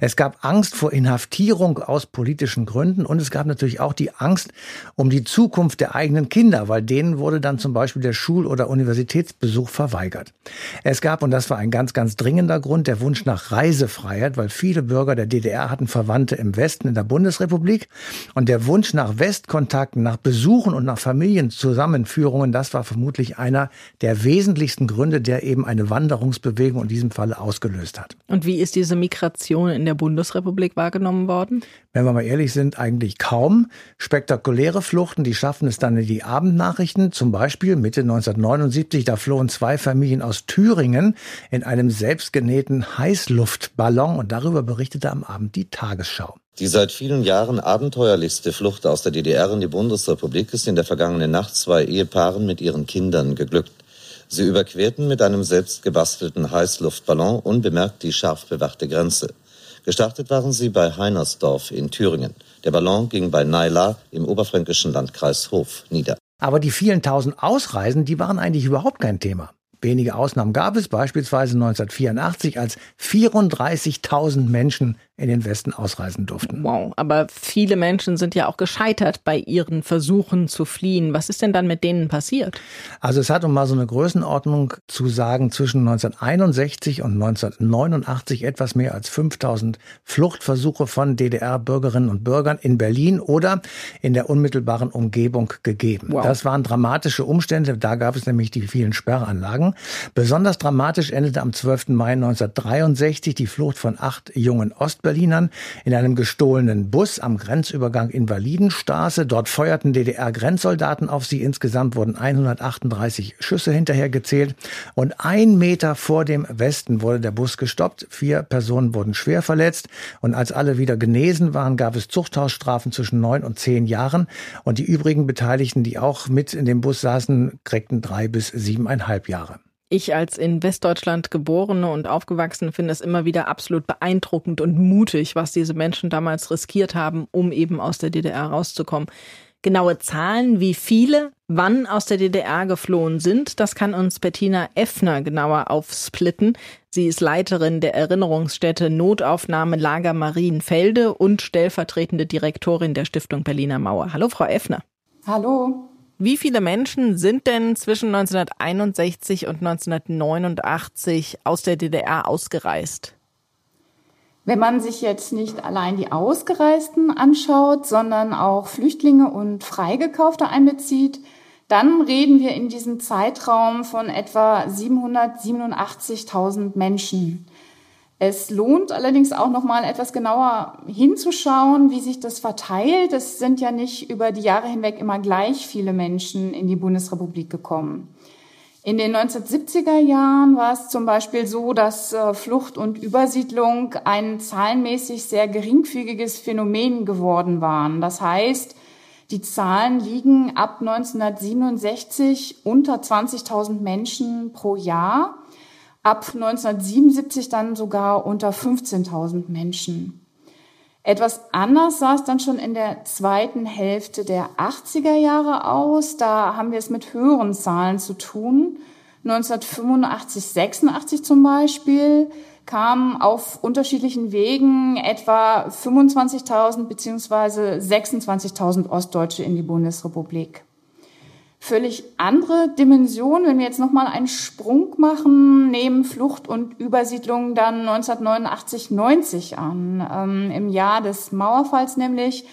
Es gab Angst vor Inhaftierung aus politischen Gründen und es gab natürlich auch die Angst um die Zukunft der eigenen Kinder, weil denen wurde dann zum Beispiel der Schul- oder Universitätsbesuch verweigert. Es gab, und das war ein ganz, ganz dringender Grund, der Wunsch nach Reisefreiheit, weil viele Bürger der DDR hatten Verwandte im Westen in der Bundesrepublik und der Wunsch nach Westkontakten, nach Besuchen und nach Familienzusammenführungen, das war vermutlich einer der wesentlichsten Gründe, der eben eine Wanderungsbewegung in diesem Falle ausgelöst hat. Und wie ist diese Migration in der Bundesrepublik wahrgenommen worden? Wenn wir mal ehrlich sind, eigentlich kaum. Spektakuläre Fluchten, die schaffen es dann in die Abendnachrichten. Zum Beispiel Mitte 1979, da flohen zwei Familien aus Thüringen in einem selbstgenähten Heißluftballon und darüber berichtete am Abend die Tagesschau. Die seit vielen Jahren abenteuerlichste Flucht aus der DDR in die Bundesrepublik ist in der vergangenen Nacht zwei Ehepaaren mit ihren Kindern geglückt. Sie überquerten mit einem selbst gebastelten Heißluftballon unbemerkt die scharf bewachte Grenze. Gestartet waren sie bei Heinersdorf in Thüringen. Der Ballon ging bei Naila im oberfränkischen Landkreis Hof nieder. Aber die vielen tausend Ausreisen, die waren eigentlich überhaupt kein Thema. Wenige Ausnahmen gab es, beispielsweise 1984, als 34.000 Menschen in den Westen ausreisen durften. Wow, aber viele Menschen sind ja auch gescheitert bei ihren Versuchen zu fliehen. Was ist denn dann mit denen passiert? Also es hat, um mal so eine Größenordnung zu sagen, zwischen 1961 und 1989 etwas mehr als 5000 Fluchtversuche von DDR-Bürgerinnen und Bürgern in Berlin oder in der unmittelbaren Umgebung gegeben. Wow. Das waren dramatische Umstände. Da gab es nämlich die vielen Sperranlagen. Besonders dramatisch endete am 12. Mai 1963 die Flucht von acht jungen Ost Berlinern in einem gestohlenen Bus am Grenzübergang Invalidenstraße. Dort feuerten DDR-Grenzsoldaten auf sie. Insgesamt wurden 138 Schüsse hinterher gezählt. Und ein Meter vor dem Westen wurde der Bus gestoppt. Vier Personen wurden schwer verletzt. Und als alle wieder genesen waren, gab es Zuchthausstrafen zwischen neun und zehn Jahren. Und die übrigen Beteiligten, die auch mit in dem Bus saßen, kriegten drei bis siebeneinhalb Jahre. Ich als in Westdeutschland geborene und aufgewachsene finde es immer wieder absolut beeindruckend und mutig, was diese Menschen damals riskiert haben, um eben aus der DDR rauszukommen. Genaue Zahlen, wie viele wann aus der DDR geflohen sind, das kann uns Bettina Effner genauer aufsplitten. Sie ist Leiterin der Erinnerungsstätte Notaufnahme Lager Marienfelde und stellvertretende Direktorin der Stiftung Berliner Mauer. Hallo, Frau Effner. Hallo. Wie viele Menschen sind denn zwischen 1961 und 1989 aus der DDR ausgereist? Wenn man sich jetzt nicht allein die Ausgereisten anschaut, sondern auch Flüchtlinge und Freigekaufte einbezieht, dann reden wir in diesem Zeitraum von etwa 787.000 Menschen. Es lohnt allerdings auch noch mal etwas genauer hinzuschauen, wie sich das verteilt. Es sind ja nicht über die Jahre hinweg immer gleich viele Menschen in die Bundesrepublik gekommen. In den 1970er Jahren war es zum Beispiel so, dass äh, Flucht und Übersiedlung ein zahlenmäßig sehr geringfügiges Phänomen geworden waren. Das heißt, die Zahlen liegen ab 1967 unter 20.000 Menschen pro Jahr ab 1977 dann sogar unter 15.000 Menschen. Etwas anders sah es dann schon in der zweiten Hälfte der 80er Jahre aus. Da haben wir es mit höheren Zahlen zu tun. 1985, 86 zum Beispiel kamen auf unterschiedlichen Wegen etwa 25.000 beziehungsweise 26.000 Ostdeutsche in die Bundesrepublik völlig andere Dimension. Wenn wir jetzt nochmal einen Sprung machen, nehmen Flucht und Übersiedlung dann 1989, 90 an. Ähm, Im Jahr des Mauerfalls nämlich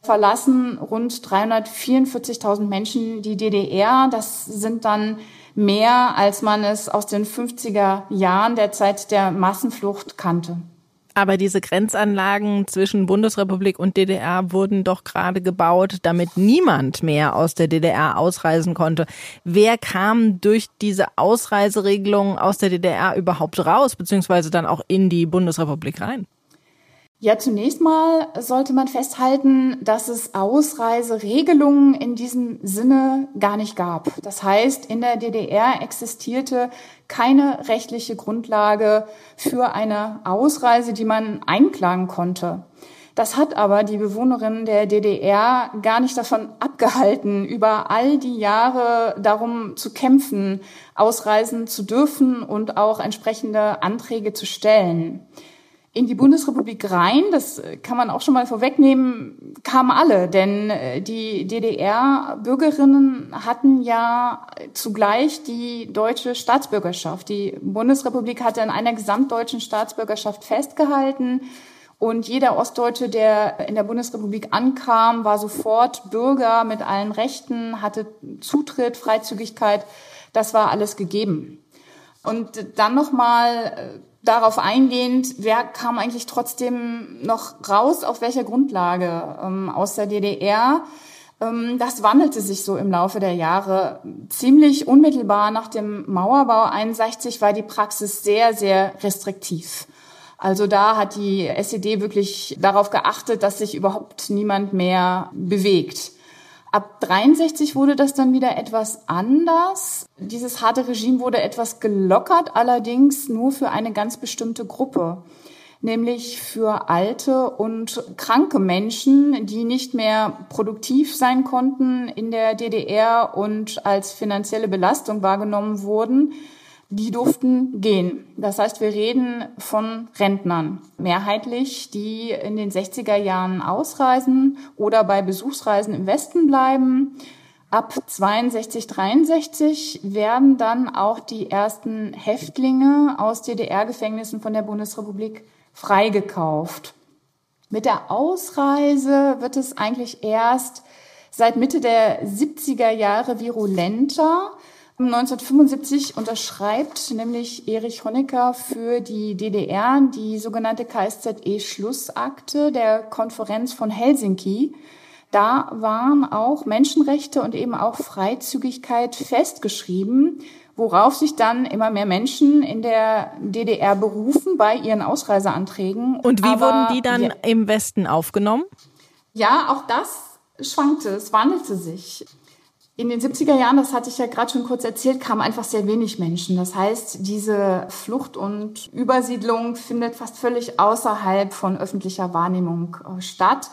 verlassen rund 344.000 Menschen die DDR. Das sind dann mehr, als man es aus den 50er Jahren der Zeit der Massenflucht kannte. Aber diese Grenzanlagen zwischen Bundesrepublik und DDR wurden doch gerade gebaut, damit niemand mehr aus der DDR ausreisen konnte. Wer kam durch diese Ausreiseregelung aus der DDR überhaupt raus, beziehungsweise dann auch in die Bundesrepublik rein? Ja, zunächst mal sollte man festhalten, dass es Ausreiseregelungen in diesem Sinne gar nicht gab. Das heißt, in der DDR existierte keine rechtliche Grundlage für eine Ausreise, die man einklagen konnte. Das hat aber die Bewohnerinnen der DDR gar nicht davon [laughs] abgehalten, über all die Jahre darum zu kämpfen, ausreisen zu dürfen und auch entsprechende Anträge zu stellen in die Bundesrepublik rein, das kann man auch schon mal vorwegnehmen, kamen alle, denn äh, die DDR-Bürgerinnen hatten ja zugleich die deutsche Staatsbürgerschaft. Die Bundesrepublik hatte in einer gesamtdeutschen Staatsbürgerschaft festgehalten und jeder Ostdeutsche, der in der Bundesrepublik ankam, war sofort Bürger mit allen Rechten, hatte Zutritt, Freizügigkeit, das war alles gegeben. Und dann nochmal äh, darauf eingehend, wer kam eigentlich trotzdem noch raus, auf welcher Grundlage ähm, aus der DDR. Ähm, das wandelte sich so im Laufe der Jahre. Ziemlich unmittelbar nach dem Mauerbau 61 war die Praxis sehr, sehr restriktiv. Also da hat die SED wirklich darauf geachtet, dass sich überhaupt niemand mehr bewegt. Ab 63 wurde das dann wieder etwas anders. Dieses harte Regime wurde etwas gelockert, allerdings nur für eine ganz bestimmte Gruppe, nämlich für alte und kranke Menschen, die nicht mehr produktiv sein konnten in der DDR und als finanzielle Belastung wahrgenommen wurden die durften gehen. Das heißt, wir reden von Rentnern, mehrheitlich, die in den 60er Jahren ausreisen oder bei Besuchsreisen im Westen bleiben. Ab 62, 63 werden dann auch die ersten Häftlinge aus DDR-Gefängnissen von der Bundesrepublik freigekauft. Mit der Ausreise wird es eigentlich erst seit Mitte der 70er Jahre virulenter. 1975 unterschreibt nämlich Erich Honecker für die DDR die sogenannte KSZE-Schlussakte der Konferenz von Helsinki. Da waren auch Menschenrechte und eben auch Freizügigkeit festgeschrieben, worauf sich dann immer mehr Menschen in der DDR berufen bei ihren Ausreiseanträgen. Und wie Aber, wurden die dann ja, im Westen aufgenommen? Ja, auch das schwankte, es wandelte sich. In den 70er Jahren, das hatte ich ja gerade schon kurz erzählt, kamen einfach sehr wenig Menschen. Das heißt, diese Flucht und Übersiedlung findet fast völlig außerhalb von öffentlicher Wahrnehmung äh, statt.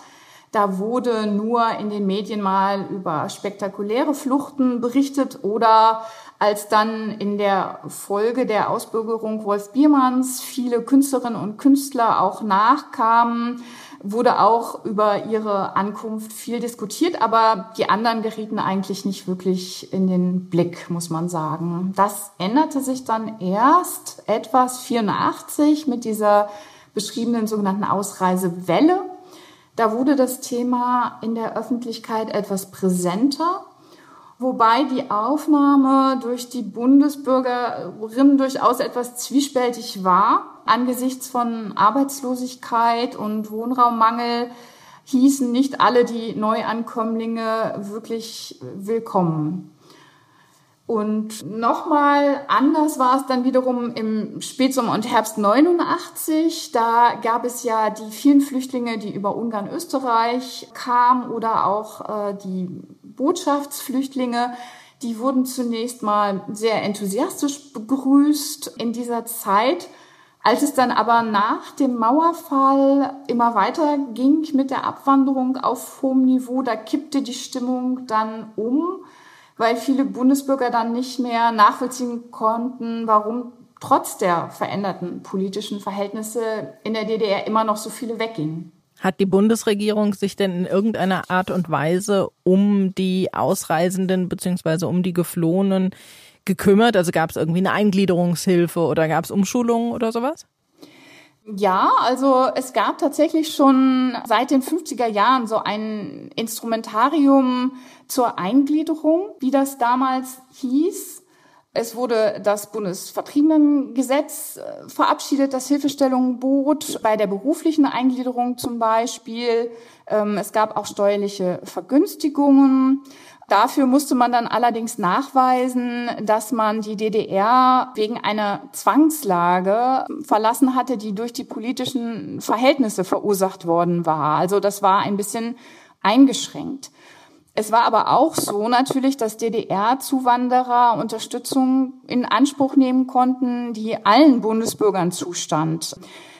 Da wurde nur in den Medien mal über spektakuläre Fluchten berichtet oder als dann in der Folge der Ausbürgerung Wolf Biermanns viele Künstlerinnen und Künstler auch nachkamen, wurde auch über ihre Ankunft viel diskutiert, aber die anderen gerieten eigentlich nicht wirklich in den Blick, muss man sagen. Das änderte sich dann erst etwas 84 mit dieser beschriebenen sogenannten Ausreisewelle. Da wurde das Thema in der Öffentlichkeit etwas präsenter wobei die Aufnahme durch die Bundesbürgerinnen durchaus etwas zwiespältig war. Angesichts von Arbeitslosigkeit und Wohnraummangel hießen nicht alle die Neuankömmlinge wirklich willkommen. Und nochmal anders war es dann wiederum im Spätsommer und Herbst 89. Da gab es ja die vielen Flüchtlinge, die über Ungarn, Österreich kamen oder auch äh, die Botschaftsflüchtlinge. Die wurden zunächst mal sehr enthusiastisch begrüßt in dieser Zeit. Als es dann aber nach dem Mauerfall immer weiter ging mit der Abwanderung auf hohem Niveau, da kippte die Stimmung dann um weil viele Bundesbürger dann nicht mehr nachvollziehen konnten, warum trotz der veränderten politischen Verhältnisse in der DDR immer noch so viele weggingen. Hat die Bundesregierung sich denn in irgendeiner Art und Weise um die Ausreisenden bzw. um die Geflohenen gekümmert? Also gab es irgendwie eine Eingliederungshilfe oder gab es Umschulungen oder sowas? Ja, also es gab tatsächlich schon seit den 50er Jahren so ein Instrumentarium zur Eingliederung, wie das damals hieß. Es wurde das Bundesvertriebenengesetz äh, verabschiedet, das Hilfestellung bot, bei der beruflichen Eingliederung zum Beispiel. Ähm, es gab auch steuerliche Vergünstigungen. Dafür musste man dann allerdings nachweisen, dass man die DDR wegen einer Zwangslage verlassen hatte, die durch die politischen Verhältnisse verursacht worden war. Also das war ein bisschen eingeschränkt. Es war aber auch so natürlich, dass DDR-Zuwanderer Unterstützung in Anspruch nehmen konnten, die allen Bundesbürgern zustand.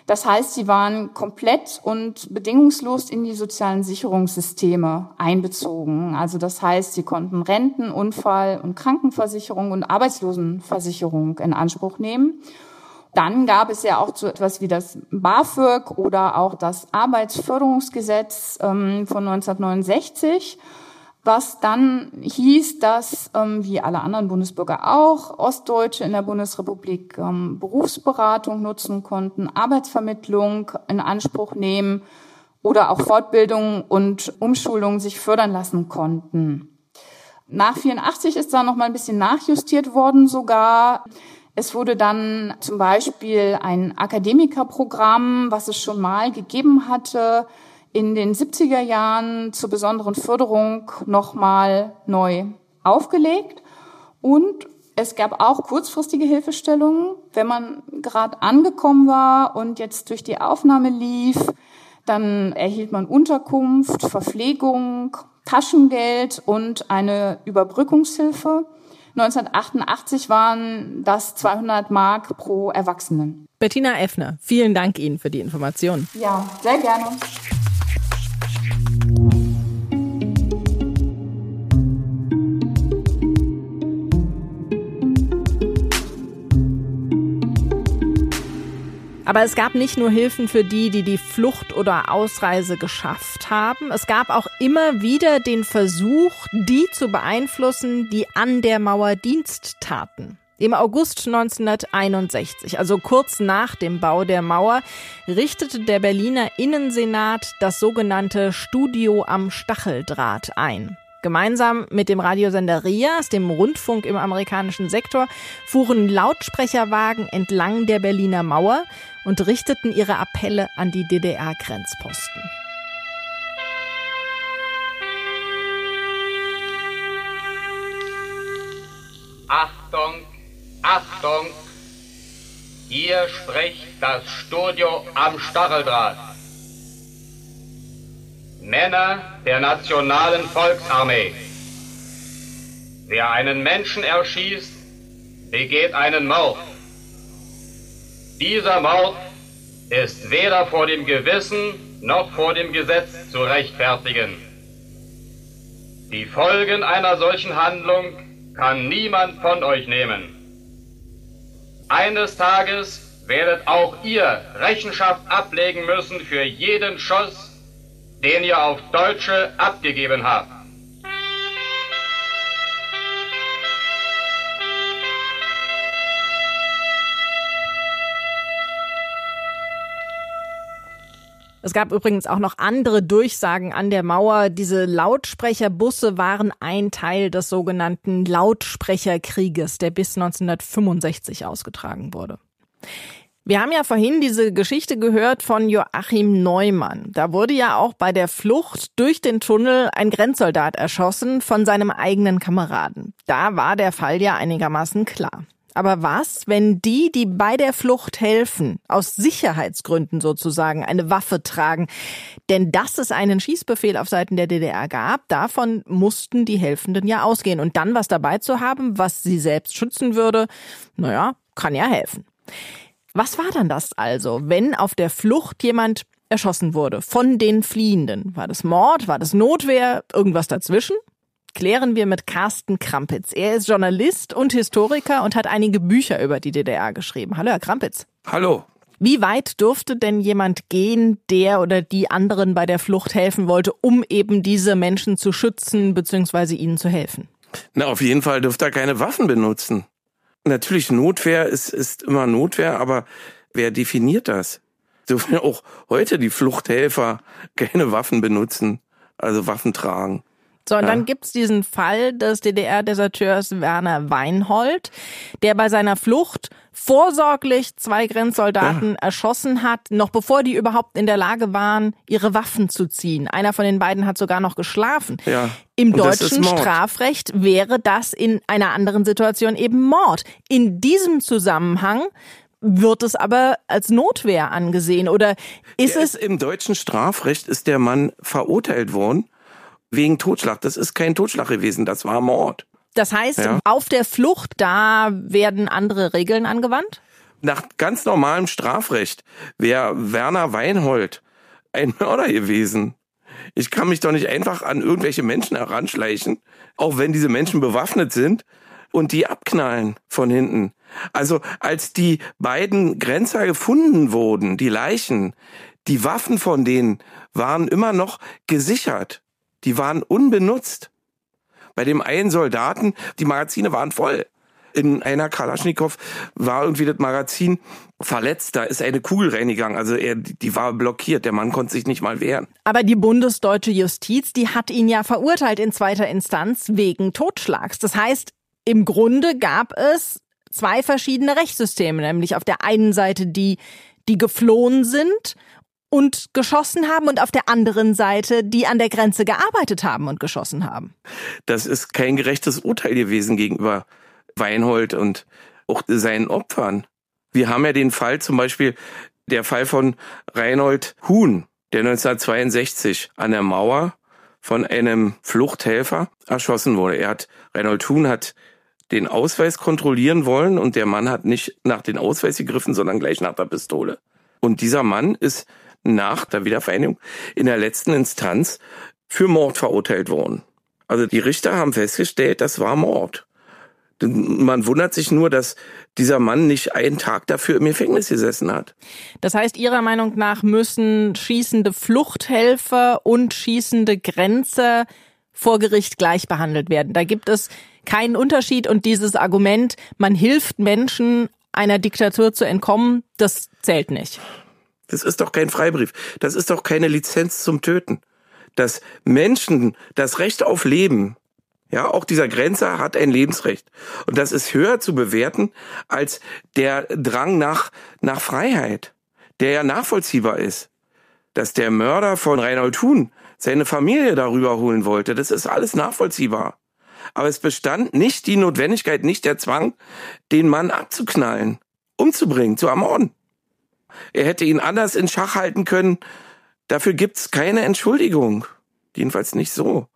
Das heißt, sie waren komplett und bedingungslos in die sozialen Sicherungssysteme einbezogen. Also das heißt, sie konnten Renten, Unfall- und Krankenversicherung und Arbeitslosenversicherung in Anspruch nehmen. Dann gab es ja auch so etwas wie das BAföG oder auch das Arbeitsförderungsgesetz ähm, von 1969 was dann hieß, dass, ähm, wie alle anderen Bundesbürger auch, Ostdeutsche in der Bundesrepublik ähm, Berufsberatung nutzen konnten, Arbeitsvermittlung in Anspruch nehmen oder auch Fortbildung und Umschulung sich fördern lassen konnten. Nach 84 ist da noch mal ein bisschen nachjustiert worden sogar. Es wurde dann zum Beispiel ein Akademikerprogramm, was es schon mal gegeben hatte, in den 70er Jahren zur besonderen Förderung nochmal neu aufgelegt. Und Es gab auch kurzfristige Hilfestellungen. Wenn man gerade angekommen war und jetzt durch die Aufnahme lief, dann erhielt man Unterkunft, Verpflegung, Taschengeld und eine Überbrückungshilfe. 1988 waren das 200 Mark pro Erwachsenen. Bettina Effner, vielen Dank Ihnen für die Information. Ja, sehr gerne. Aber es gab nicht nur Hilfen für die, die die Flucht oder Ausreise geschafft haben. Es gab auch immer wieder den Versuch, die zu beeinflussen, die an der Mauer Dienst taten. Im August 1961, also kurz nach dem Bau der Mauer, richtete der Berliner Innensenat das sogenannte Studio am Stacheldraht ein. Gemeinsam mit dem Radiosender RIAS, dem Rundfunk im amerikanischen Sektor, fuhren Lautsprecherwagen entlang der Berliner Mauer und richteten ihre Appelle an die DDR-Grenzposten. Achtung, Achtung! Hier spricht das Studio am Stacheldraht. Männer der Nationalen Volksarmee. Wer einen Menschen erschießt, begeht einen Mord. Dieser Mord ist weder vor dem Gewissen noch vor dem Gesetz zu rechtfertigen. Die Folgen einer solchen Handlung kann niemand von euch nehmen. Eines Tages werdet auch ihr Rechenschaft ablegen müssen für jeden Schuss, den ihr auf Deutsche abgegeben habt. Es gab übrigens auch noch andere Durchsagen an der Mauer. Diese Lautsprecherbusse waren ein Teil des sogenannten Lautsprecherkrieges, der bis 1965 ausgetragen wurde. Wir haben ja vorhin diese Geschichte gehört von Joachim Neumann. Da wurde ja auch bei der Flucht durch den Tunnel ein Grenzsoldat erschossen von seinem eigenen Kameraden. Da war der Fall ja einigermaßen klar. Aber was, wenn die, die bei der Flucht helfen, aus Sicherheitsgründen sozusagen eine Waffe tragen? Denn dass es einen Schießbefehl auf Seiten der DDR gab, davon mussten die Helfenden ja ausgehen. Und dann was dabei zu haben, was sie selbst schützen würde, naja, kann ja helfen. Was war dann das also, wenn auf der Flucht jemand erschossen wurde von den Fliehenden? War das Mord? War das Notwehr? Irgendwas dazwischen? klären wir mit Carsten Krampitz. Er ist Journalist und Historiker und hat einige Bücher über die DDR geschrieben. Hallo, Herr Krampitz. Hallo. Wie weit durfte denn jemand gehen, der oder die anderen bei der Flucht helfen wollte, um eben diese Menschen zu schützen bzw. ihnen zu helfen? Na, auf jeden Fall dürfte er keine Waffen benutzen. Natürlich, Notwehr ist, ist immer Notwehr, aber wer definiert das? Dürfen auch heute die Fluchthelfer keine Waffen benutzen, also Waffen tragen. So, und ja. dann gibt's diesen Fall des DDR-Deserteurs Werner Weinhold, der bei seiner Flucht vorsorglich zwei Grenzsoldaten ja. erschossen hat, noch bevor die überhaupt in der Lage waren, ihre Waffen zu ziehen. Einer von den beiden hat sogar noch geschlafen. Ja. Im deutschen Strafrecht wäre das in einer anderen Situation eben Mord. In diesem Zusammenhang wird es aber als Notwehr angesehen oder ist der es ist im deutschen Strafrecht ist der Mann verurteilt worden wegen Totschlag. Das ist kein Totschlag gewesen, das war Mord. Das heißt, ja. auf der Flucht, da werden andere Regeln angewandt? Nach ganz normalem Strafrecht wäre Werner Weinhold ein [laughs] Mörder gewesen. Ich kann mich doch nicht einfach an irgendwelche Menschen heranschleichen, auch wenn diese Menschen bewaffnet sind und die abknallen von hinten. Also als die beiden Grenzer gefunden wurden, die Leichen, die Waffen von denen waren immer noch gesichert die waren unbenutzt. Bei dem einen Soldaten, die Magazine waren voll. In einer Kalaschnikow war irgendwie das Magazin verletzt, da ist eine Kugel reingegangen. Also er, die war blockiert, der Mann konnte sich nicht mal wehren. Aber die bundesdeutsche Justiz, die hat ihn ja verurteilt in zweiter Instanz wegen Totschlags. Das heißt, im Grunde gab es zwei verschiedene Rechtssysteme, nämlich auf der einen Seite die, die geflohen sind und geschossen haben und auf der anderen Seite die an der Grenze gearbeitet haben und geschossen haben. Das ist kein gerechtes Urteil gewesen gegenüber Weinhold und auch seinen Opfern. Wir haben ja den Fall zum Beispiel, der Fall von Reinhold Huhn, der 1962 an der Mauer von einem Fluchthelfer erschossen wurde. Er hat, Reinhold Huhn hat den Ausweis kontrollieren wollen und der Mann hat nicht nach den Ausweis gegriffen, sondern gleich nach der Pistole. Und dieser Mann ist nach der Wiedervereinigung in der letzten Instanz für Mord verurteilt worden. Also die Richter haben festgestellt, das war Mord. Man wundert sich nur, dass dieser Mann nicht einen Tag dafür im Gefängnis gesessen hat. Das heißt, Ihrer Meinung nach müssen schießende Fluchthelfer und schießende Grenzer vor Gericht gleich behandelt werden. Da gibt es keinen Unterschied und dieses Argument, man hilft Menschen einer Diktatur zu entkommen, das zählt nicht. Das ist doch kein Freibrief. Das ist doch keine Lizenz zum Töten. Dass Menschen das Recht auf Leben ja, auch dieser Grenzer hat ein Lebensrecht. Und das ist höher zu bewerten als der Drang nach, nach Freiheit, der ja nachvollziehbar ist. Dass der Mörder von Reinhold Thun seine Familie darüber holen wollte, das ist alles nachvollziehbar. Aber es bestand nicht die Notwendigkeit, nicht der Zwang, den Mann abzuknallen, umzubringen, zu ermorden. Er hätte ihn anders in Schach halten können. Dafür gibt's keine Entschuldigung. Jedenfalls nicht so.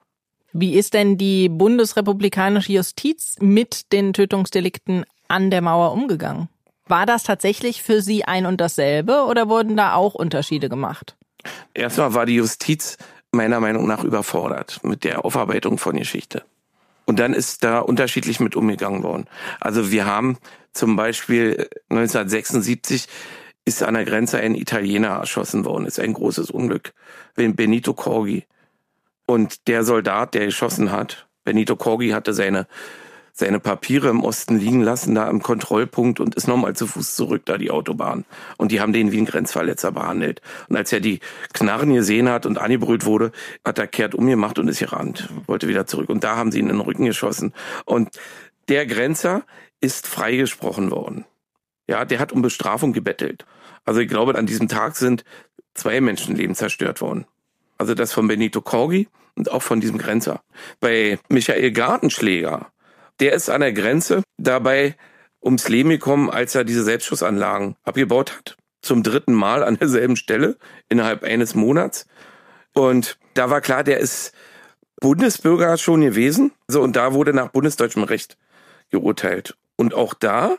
Wie ist denn die bundesrepublikanische Justiz mit den Tötungsdelikten an der Mauer umgegangen? War das tatsächlich für Sie ein und dasselbe oder wurden da auch Unterschiede gemacht? Erstmal war die Justiz meiner Meinung nach überfordert mit der Aufarbeitung von Geschichte. Und dann ist da unterschiedlich mit umgegangen worden. Also wir haben zum Beispiel 1976 ist an der Grenze ein Italiener erschossen worden. Ist ein großes Unglück. Benito Corgi. Und der Soldat, der geschossen hat, Benito Corgi hatte seine, seine Papiere im Osten liegen lassen, da im Kontrollpunkt und ist nochmal zu Fuß zurück, da die Autobahn. Und die haben den wie ein Grenzverletzer behandelt. Und als er die Knarren gesehen hat und angebrüllt wurde, hat er kehrt umgemacht und ist gerannt, wollte wieder zurück. Und da haben sie ihn in den Rücken geschossen. Und der Grenzer ist freigesprochen worden. Ja, der hat um Bestrafung gebettelt. Also ich glaube, an diesem Tag sind zwei Menschenleben zerstört worden. Also das von Benito Corgi und auch von diesem Grenzer. Bei Michael Gartenschläger, der ist an der Grenze dabei ums Leben gekommen, als er diese Selbstschussanlagen abgebaut hat. Zum dritten Mal an derselben Stelle innerhalb eines Monats. Und da war klar, der ist Bundesbürger schon gewesen. So, und da wurde nach bundesdeutschem Recht geurteilt. Und auch da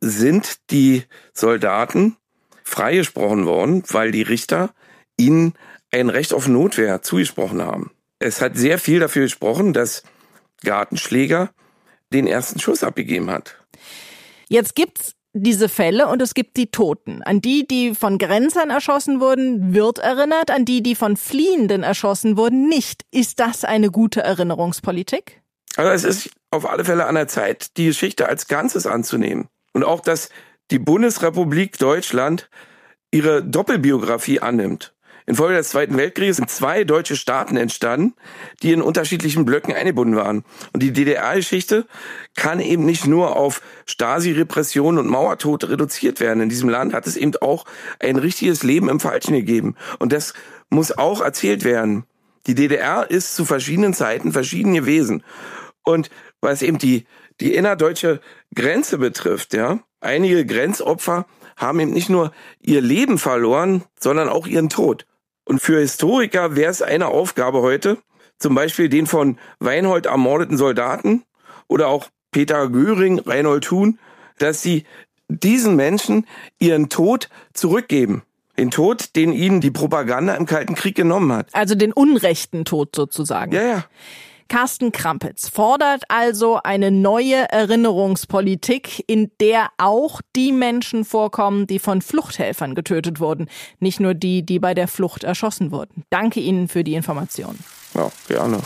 sind die Soldaten freigesprochen worden, weil die Richter ihnen ein Recht auf Notwehr zugesprochen haben. Es hat sehr viel dafür gesprochen, dass Gartenschläger den ersten Schuss abgegeben hat. Jetzt gibt's diese Fälle und es gibt die Toten. An die, die von Grenzern erschossen wurden, wird erinnert, an die, die von Fliehenden erschossen wurden, nicht. Ist das eine gute Erinnerungspolitik? Also es ist auf alle Fälle an der Zeit, die Geschichte als Ganzes anzunehmen. Und auch, dass die Bundesrepublik Deutschland ihre Doppelbiografie annimmt. Infolge des Zweiten Weltkrieges sind zwei deutsche Staaten entstanden, die in unterschiedlichen Blöcken eingebunden waren. Und die DDR-Geschichte kann eben nicht nur auf Stasi-Repression und Mauertote reduziert werden. In diesem Land hat es eben auch ein richtiges Leben im Falschen gegeben. Und das muss auch erzählt werden. Die DDR ist zu verschiedenen Zeiten verschieden gewesen. Und was eben die, die innerdeutsche Grenze betrifft, ja, einige Grenzopfer haben eben nicht nur ihr Leben verloren, sondern auch ihren Tod. Und für Historiker wäre es eine Aufgabe heute, zum Beispiel den von Weinhold ermordeten Soldaten oder auch Peter Göring, Reinhold Thun, dass sie diesen Menschen ihren Tod zurückgeben. Den Tod, den ihnen die Propaganda im Kalten Krieg genommen hat. Also den unrechten Tod sozusagen. Ja, ja. Carsten Krampitz fordert also eine neue Erinnerungspolitik, in der auch die Menschen vorkommen, die von Fluchthelfern getötet wurden, nicht nur die, die bei der Flucht erschossen wurden. Danke Ihnen für die Information. Ja, gerne.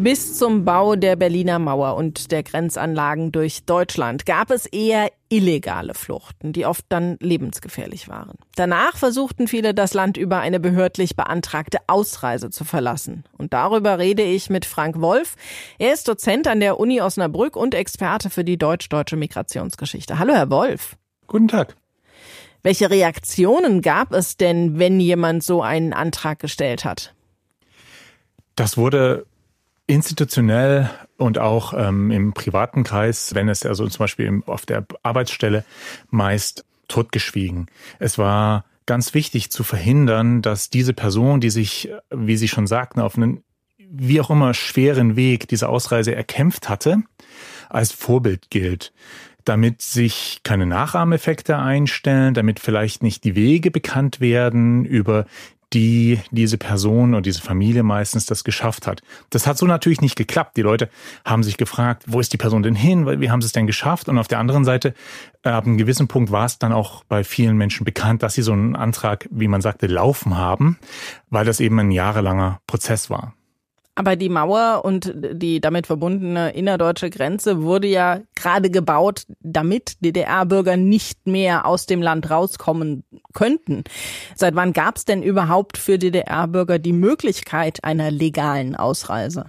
Bis zum Bau der Berliner Mauer und der Grenzanlagen durch Deutschland gab es eher illegale Fluchten, die oft dann lebensgefährlich waren. Danach versuchten viele, das Land über eine behördlich beantragte Ausreise zu verlassen. Und darüber rede ich mit Frank Wolf. Er ist Dozent an der Uni Osnabrück und Experte für die deutsch-deutsche Migrationsgeschichte. Hallo, Herr Wolf. Guten Tag. Welche Reaktionen gab es denn, wenn jemand so einen Antrag gestellt hat? Das wurde institutionell und auch ähm, im privaten Kreis, wenn es also zum Beispiel auf der Arbeitsstelle meist totgeschwiegen. Es war ganz wichtig zu verhindern, dass diese Person, die sich, wie Sie schon sagten, auf einen wie auch immer schweren Weg diese Ausreise erkämpft hatte, als Vorbild gilt damit sich keine Nachahmeffekte einstellen, damit vielleicht nicht die Wege bekannt werden, über die diese Person und diese Familie meistens das geschafft hat. Das hat so natürlich nicht geklappt. Die Leute haben sich gefragt, wo ist die Person denn hin? Wie haben sie es denn geschafft? Und auf der anderen Seite, äh, ab einem gewissen Punkt war es dann auch bei vielen Menschen bekannt, dass sie so einen Antrag, wie man sagte, laufen haben, weil das eben ein jahrelanger Prozess war. Aber die Mauer und die damit verbundene innerdeutsche Grenze wurde ja gerade gebaut, damit DDR-Bürger nicht mehr aus dem Land rauskommen könnten. Seit wann gab es denn überhaupt für DDR-Bürger die Möglichkeit einer legalen Ausreise?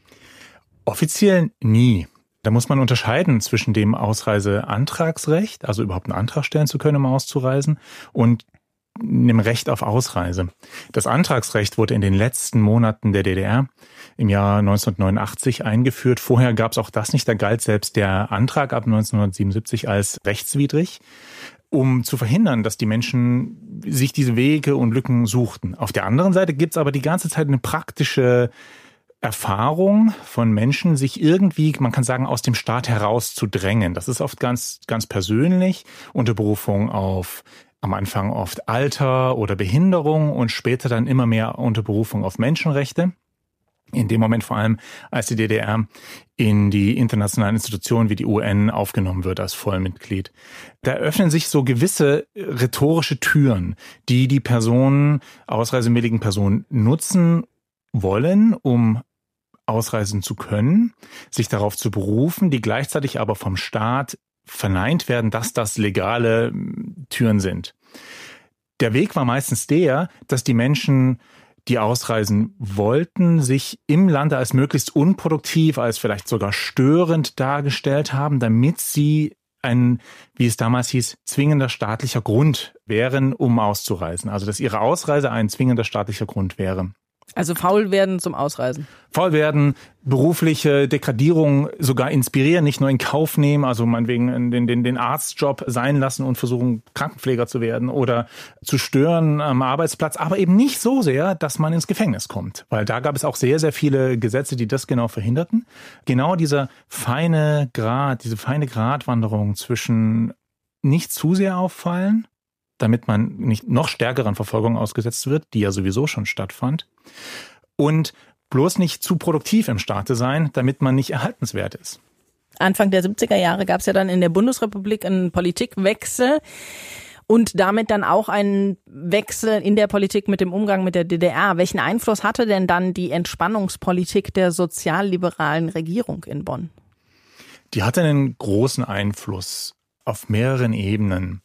Offiziell nie. Da muss man unterscheiden zwischen dem Ausreiseantragsrecht, also überhaupt einen Antrag stellen zu können, um auszureisen, und einem Recht auf Ausreise. Das Antragsrecht wurde in den letzten Monaten der DDR im Jahr 1989 eingeführt. Vorher gab es auch das nicht. Da galt selbst der Antrag ab 1977 als rechtswidrig um zu verhindern, dass die Menschen sich diese Wege und Lücken suchten. Auf der anderen Seite gibt es aber die ganze Zeit eine praktische Erfahrung von Menschen, sich irgendwie, man kann sagen, aus dem Staat heraus zu drängen. Das ist oft ganz, ganz persönlich unter Berufung auf am Anfang oft Alter oder Behinderung und später dann immer mehr unter Berufung auf Menschenrechte in dem Moment vor allem, als die DDR in die internationalen Institutionen wie die UN aufgenommen wird als Vollmitglied. Da öffnen sich so gewisse rhetorische Türen, die die Personen, ausreisemilligen Personen nutzen wollen, um ausreisen zu können, sich darauf zu berufen, die gleichzeitig aber vom Staat verneint werden, dass das legale Türen sind. Der Weg war meistens der, dass die Menschen die ausreisen wollten, sich im Lande als möglichst unproduktiv, als vielleicht sogar störend dargestellt haben, damit sie ein, wie es damals hieß, zwingender staatlicher Grund wären, um auszureisen. Also dass ihre Ausreise ein zwingender staatlicher Grund wäre. Also faul werden zum Ausreisen. Faul werden, berufliche Degradierung sogar inspirieren, nicht nur in Kauf nehmen, also meinetwegen den, den, den Arztjob sein lassen und versuchen, Krankenpfleger zu werden oder zu stören am Arbeitsplatz, aber eben nicht so sehr, dass man ins Gefängnis kommt. Weil da gab es auch sehr, sehr viele Gesetze, die das genau verhinderten. Genau dieser feine Grad, diese feine Gratwanderung zwischen nicht zu sehr auffallen damit man nicht noch stärkeren Verfolgung ausgesetzt wird, die ja sowieso schon stattfand. Und bloß nicht zu produktiv im Staate sein, damit man nicht erhaltenswert ist. Anfang der 70er Jahre gab es ja dann in der Bundesrepublik einen Politikwechsel und damit dann auch einen Wechsel in der Politik mit dem Umgang mit der DDR. Welchen Einfluss hatte denn dann die Entspannungspolitik der sozialliberalen Regierung in Bonn? Die hatte einen großen Einfluss auf mehreren Ebenen.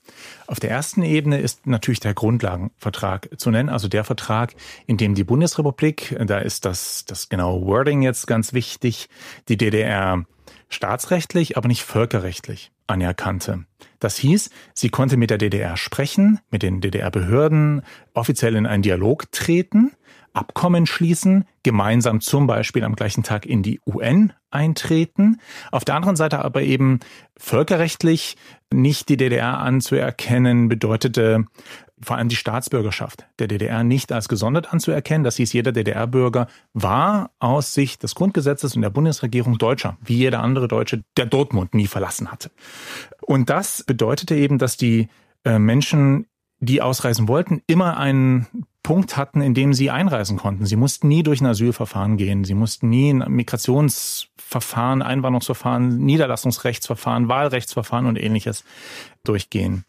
Auf der ersten Ebene ist natürlich der Grundlagenvertrag zu nennen, also der Vertrag, in dem die Bundesrepublik, da ist das, das genaue Wording jetzt ganz wichtig, die DDR staatsrechtlich, aber nicht völkerrechtlich anerkannte. Das hieß, sie konnte mit der DDR sprechen, mit den DDR-Behörden offiziell in einen Dialog treten, Abkommen schließen, gemeinsam zum Beispiel am gleichen Tag in die UN eintreten. Auf der anderen Seite aber eben völkerrechtlich nicht die DDR anzuerkennen, bedeutete vor allem die Staatsbürgerschaft der DDR nicht als gesondert anzuerkennen. Das hieß, jeder DDR-Bürger war aus Sicht des Grundgesetzes und der Bundesregierung Deutscher, wie jeder andere Deutsche, der Dortmund nie verlassen hatte. Und das bedeutete eben, dass die äh, Menschen die ausreisen wollten, immer einen Punkt hatten, in dem sie einreisen konnten. Sie mussten nie durch ein Asylverfahren gehen. Sie mussten nie ein Migrationsverfahren, Einwanderungsverfahren, Niederlassungsrechtsverfahren, Wahlrechtsverfahren und ähnliches durchgehen.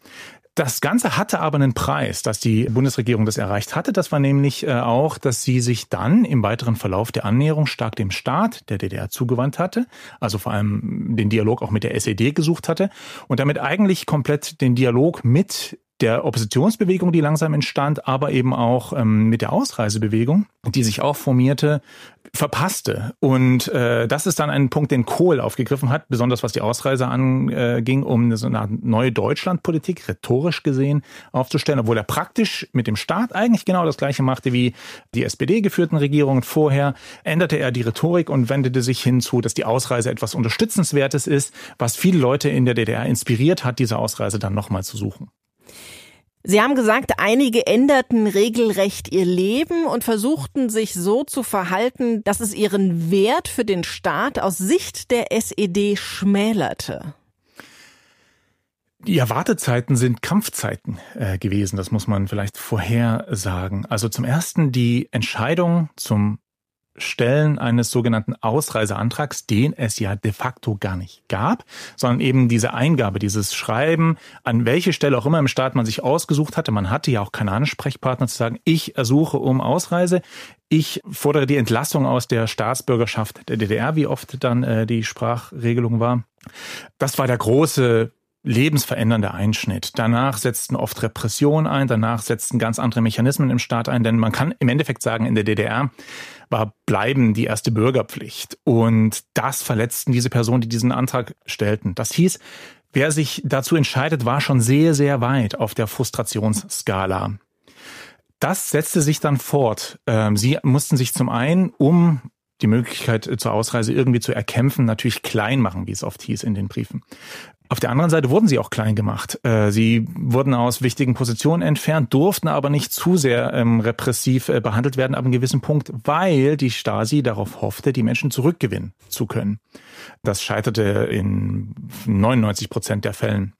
Das Ganze hatte aber einen Preis, dass die Bundesregierung das erreicht hatte. Das war nämlich äh, auch, dass sie sich dann im weiteren Verlauf der Annäherung stark dem Staat der DDR zugewandt hatte, also vor allem den Dialog auch mit der SED gesucht hatte und damit eigentlich komplett den Dialog mit der Oppositionsbewegung, die langsam entstand, aber eben auch ähm, mit der Ausreisebewegung, die sich auch formierte, verpasste. Und äh, das ist dann ein Punkt, den Kohl aufgegriffen hat, besonders was die Ausreise anging, um so eine neue Deutschlandpolitik rhetorisch gesehen aufzustellen, obwohl er praktisch mit dem Staat eigentlich genau das gleiche machte wie die SPD geführten Regierungen vorher, änderte er die Rhetorik und wendete sich hinzu, dass die Ausreise etwas Unterstützenswertes ist, was viele Leute in der DDR inspiriert hat, diese Ausreise dann nochmal zu suchen. Sie haben gesagt, einige änderten regelrecht ihr Leben und versuchten sich so zu verhalten, dass es ihren Wert für den Staat aus Sicht der SED schmälerte. Die Erwartezeiten sind Kampfzeiten äh, gewesen, das muss man vielleicht vorher sagen. Also zum ersten die Entscheidung zum Stellen eines sogenannten Ausreiseantrags, den es ja de facto gar nicht gab, sondern eben diese Eingabe, dieses Schreiben, an welche Stelle auch immer im Staat man sich ausgesucht hatte. Man hatte ja auch keinen Ansprechpartner zu sagen, ich ersuche um Ausreise. Ich fordere die Entlassung aus der Staatsbürgerschaft der DDR, wie oft dann äh, die Sprachregelung war. Das war der große lebensverändernde Einschnitt. Danach setzten oft Repressionen ein, danach setzten ganz andere Mechanismen im Staat ein, denn man kann im Endeffekt sagen, in der DDR war Bleiben die erste Bürgerpflicht. Und das verletzten diese Personen, die diesen Antrag stellten. Das hieß, wer sich dazu entscheidet, war schon sehr, sehr weit auf der Frustrationsskala. Das setzte sich dann fort. Ähm, sie mussten sich zum einen, um die Möglichkeit zur Ausreise irgendwie zu erkämpfen, natürlich klein machen, wie es oft hieß in den Briefen. Auf der anderen Seite wurden sie auch klein gemacht. Äh, sie wurden aus wichtigen Positionen entfernt, durften aber nicht zu sehr ähm, repressiv äh, behandelt werden ab einem gewissen Punkt, weil die Stasi darauf hoffte, die Menschen zurückgewinnen zu können. Das scheiterte in 99 Prozent der Fällen.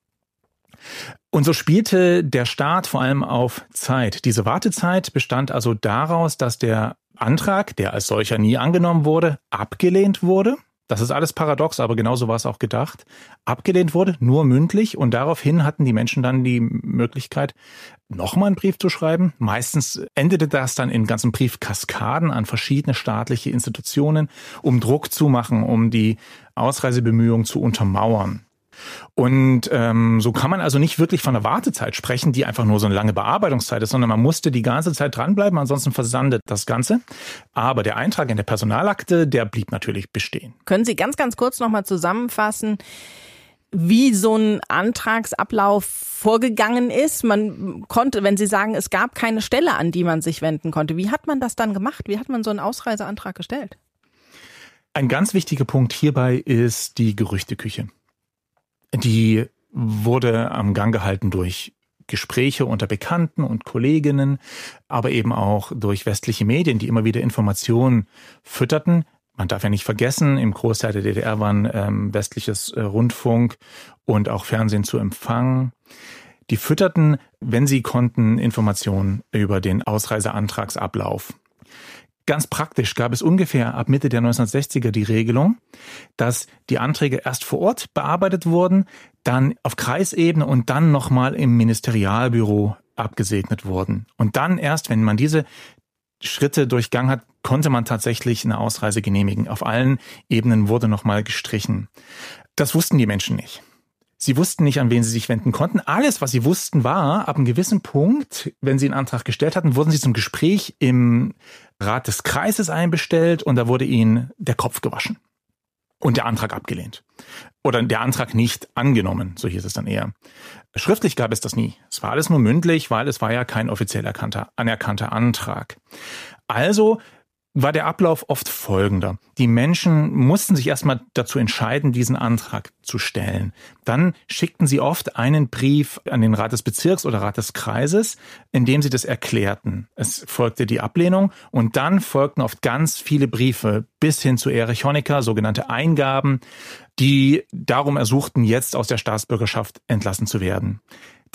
Und so spielte der Staat vor allem auf Zeit. Diese Wartezeit bestand also daraus, dass der Antrag, der als solcher nie angenommen wurde, abgelehnt wurde das ist alles paradox, aber genauso war es auch gedacht, abgelehnt wurde, nur mündlich und daraufhin hatten die Menschen dann die Möglichkeit, nochmal einen Brief zu schreiben. Meistens endete das dann in ganzen Briefkaskaden an verschiedene staatliche Institutionen, um Druck zu machen, um die Ausreisebemühungen zu untermauern. Und ähm, so kann man also nicht wirklich von einer Wartezeit sprechen, die einfach nur so eine lange Bearbeitungszeit ist, sondern man musste die ganze Zeit dranbleiben, ansonsten versandet das Ganze. Aber der Eintrag in der Personalakte, der blieb natürlich bestehen. Können Sie ganz, ganz kurz nochmal zusammenfassen, wie so ein Antragsablauf vorgegangen ist. Man konnte, wenn Sie sagen, es gab keine Stelle, an die man sich wenden konnte, wie hat man das dann gemacht? Wie hat man so einen Ausreiseantrag gestellt? Ein ganz wichtiger Punkt hierbei ist die Gerüchteküche. Die wurde am Gang gehalten durch Gespräche unter Bekannten und Kolleginnen, aber eben auch durch westliche Medien, die immer wieder Informationen fütterten. Man darf ja nicht vergessen, im Großteil der DDR waren ähm, westliches äh, Rundfunk und auch Fernsehen zu empfangen. Die fütterten, wenn sie konnten, Informationen über den Ausreiseantragsablauf. Ganz praktisch gab es ungefähr ab Mitte der 1960er die Regelung, dass die Anträge erst vor Ort bearbeitet wurden, dann auf Kreisebene und dann nochmal im Ministerialbüro abgesegnet wurden. Und dann erst, wenn man diese Schritte durchgangen hat, konnte man tatsächlich eine Ausreise genehmigen. Auf allen Ebenen wurde nochmal gestrichen. Das wussten die Menschen nicht. Sie wussten nicht, an wen sie sich wenden konnten. Alles, was sie wussten, war, ab einem gewissen Punkt, wenn sie einen Antrag gestellt hatten, wurden sie zum Gespräch im Rat des Kreises einbestellt und da wurde ihnen der Kopf gewaschen. Und der Antrag abgelehnt. Oder der Antrag nicht angenommen, so hieß es dann eher. Schriftlich gab es das nie. Es war alles nur mündlich, weil es war ja kein offiziell erkannter, anerkannter Antrag. Also war der Ablauf oft folgender. Die Menschen mussten sich erstmal dazu entscheiden, diesen Antrag zu stellen. Dann schickten sie oft einen Brief an den Rat des Bezirks oder Rat des Kreises, in dem sie das erklärten. Es folgte die Ablehnung und dann folgten oft ganz viele Briefe bis hin zu Erich Honecker, sogenannte Eingaben, die darum ersuchten, jetzt aus der Staatsbürgerschaft entlassen zu werden.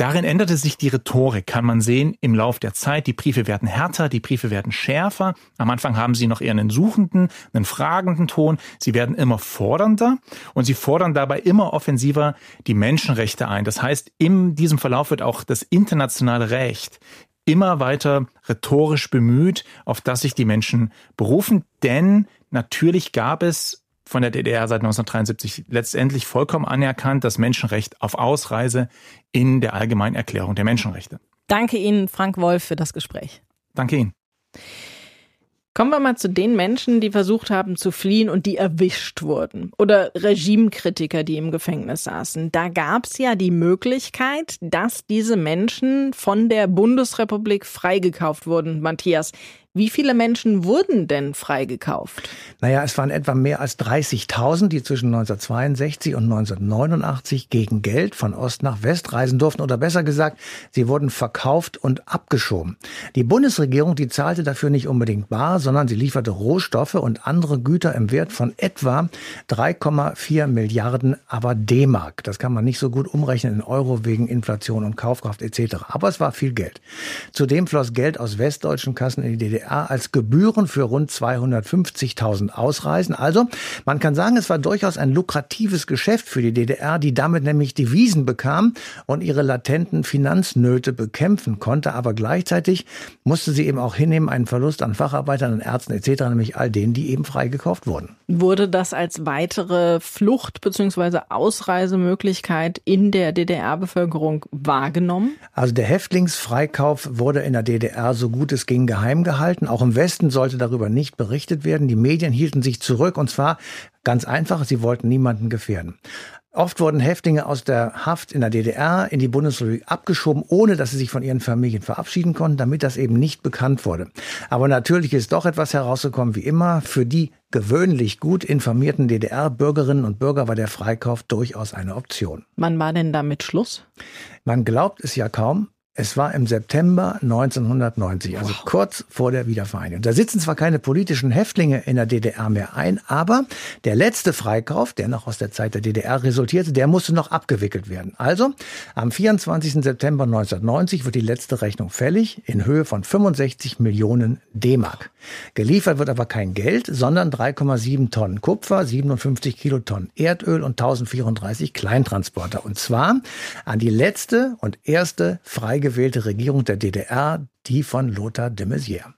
Darin änderte sich die Rhetorik, kann man sehen, im Lauf der Zeit. Die Briefe werden härter, die Briefe werden schärfer. Am Anfang haben sie noch eher einen suchenden, einen fragenden Ton. Sie werden immer fordernder und sie fordern dabei immer offensiver die Menschenrechte ein. Das heißt, in diesem Verlauf wird auch das internationale Recht immer weiter rhetorisch bemüht, auf das sich die Menschen berufen. Denn natürlich gab es von der DDR seit 1973 letztendlich vollkommen anerkannt, das Menschenrecht auf Ausreise in der Allgemeinen Erklärung der Menschenrechte. Danke Ihnen, Frank Wolf, für das Gespräch. Danke Ihnen. Kommen wir mal zu den Menschen, die versucht haben zu fliehen und die erwischt wurden. Oder Regimekritiker, die im Gefängnis saßen. Da gab es ja die Möglichkeit, dass diese Menschen von der Bundesrepublik freigekauft wurden. Matthias, wie viele Menschen wurden denn freigekauft? Naja, es waren etwa mehr als 30.000, die zwischen 1962 und 1989 gegen Geld von Ost nach West reisen durften. Oder besser gesagt, sie wurden verkauft und abgeschoben. Die Bundesregierung, die zahlte dafür nicht unbedingt bar, sondern sie lieferte Rohstoffe und andere Güter im Wert von etwa 3,4 Milliarden aber D-Mark. Das kann man nicht so gut umrechnen in Euro wegen Inflation und Kaufkraft etc. Aber es war viel Geld. Zudem floss Geld aus westdeutschen Kassen in die DDR DDR als Gebühren für rund 250.000 Ausreisen. Also man kann sagen, es war durchaus ein lukratives Geschäft für die DDR, die damit nämlich Devisen bekam und ihre latenten Finanznöte bekämpfen konnte. Aber gleichzeitig musste sie eben auch hinnehmen einen Verlust an Facharbeitern, an Ärzten etc., nämlich all denen, die eben freigekauft wurden. Wurde das als weitere Flucht bzw. Ausreisemöglichkeit in der DDR-Bevölkerung wahrgenommen? Also der Häftlingsfreikauf wurde in der DDR so gut es ging geheim gehalten gehalten. Auch im Westen sollte darüber nicht berichtet werden. Die Medien hielten sich zurück und zwar ganz einfach, sie wollten niemanden gefährden. Oft wurden Häftlinge aus der Haft in der DDR in die Bundesrepublik abgeschoben, ohne dass sie sich von ihren Familien verabschieden konnten, damit das eben nicht bekannt wurde. Aber natürlich ist doch etwas herausgekommen, wie immer. Für die gewöhnlich gut informierten DDR-Bürgerinnen und Bürger war der Freikauf durchaus eine Option. Wann war denn damit Schluss? Man glaubt es ja kaum. Es war im September 1990, also wow. kurz vor der Wiedervereinigung. Da sitzen zwar keine politischen Häftlinge in der DDR mehr ein, aber der letzte Freikauf, der noch aus der Zeit der DDR resultierte, der musste noch abgewickelt werden. Also am 24. September 1990 wird die letzte Rechnung fällig in Höhe von 65 Millionen D-Mark. Geliefert wird aber kein Geld, sondern 3,7 Tonnen Kupfer, 57 Kilotonnen Erdöl und 1034 Kleintransporter. Und zwar an die letzte und erste Freikauf gewählte Regierung der DDR, die von Lothar de Maizière.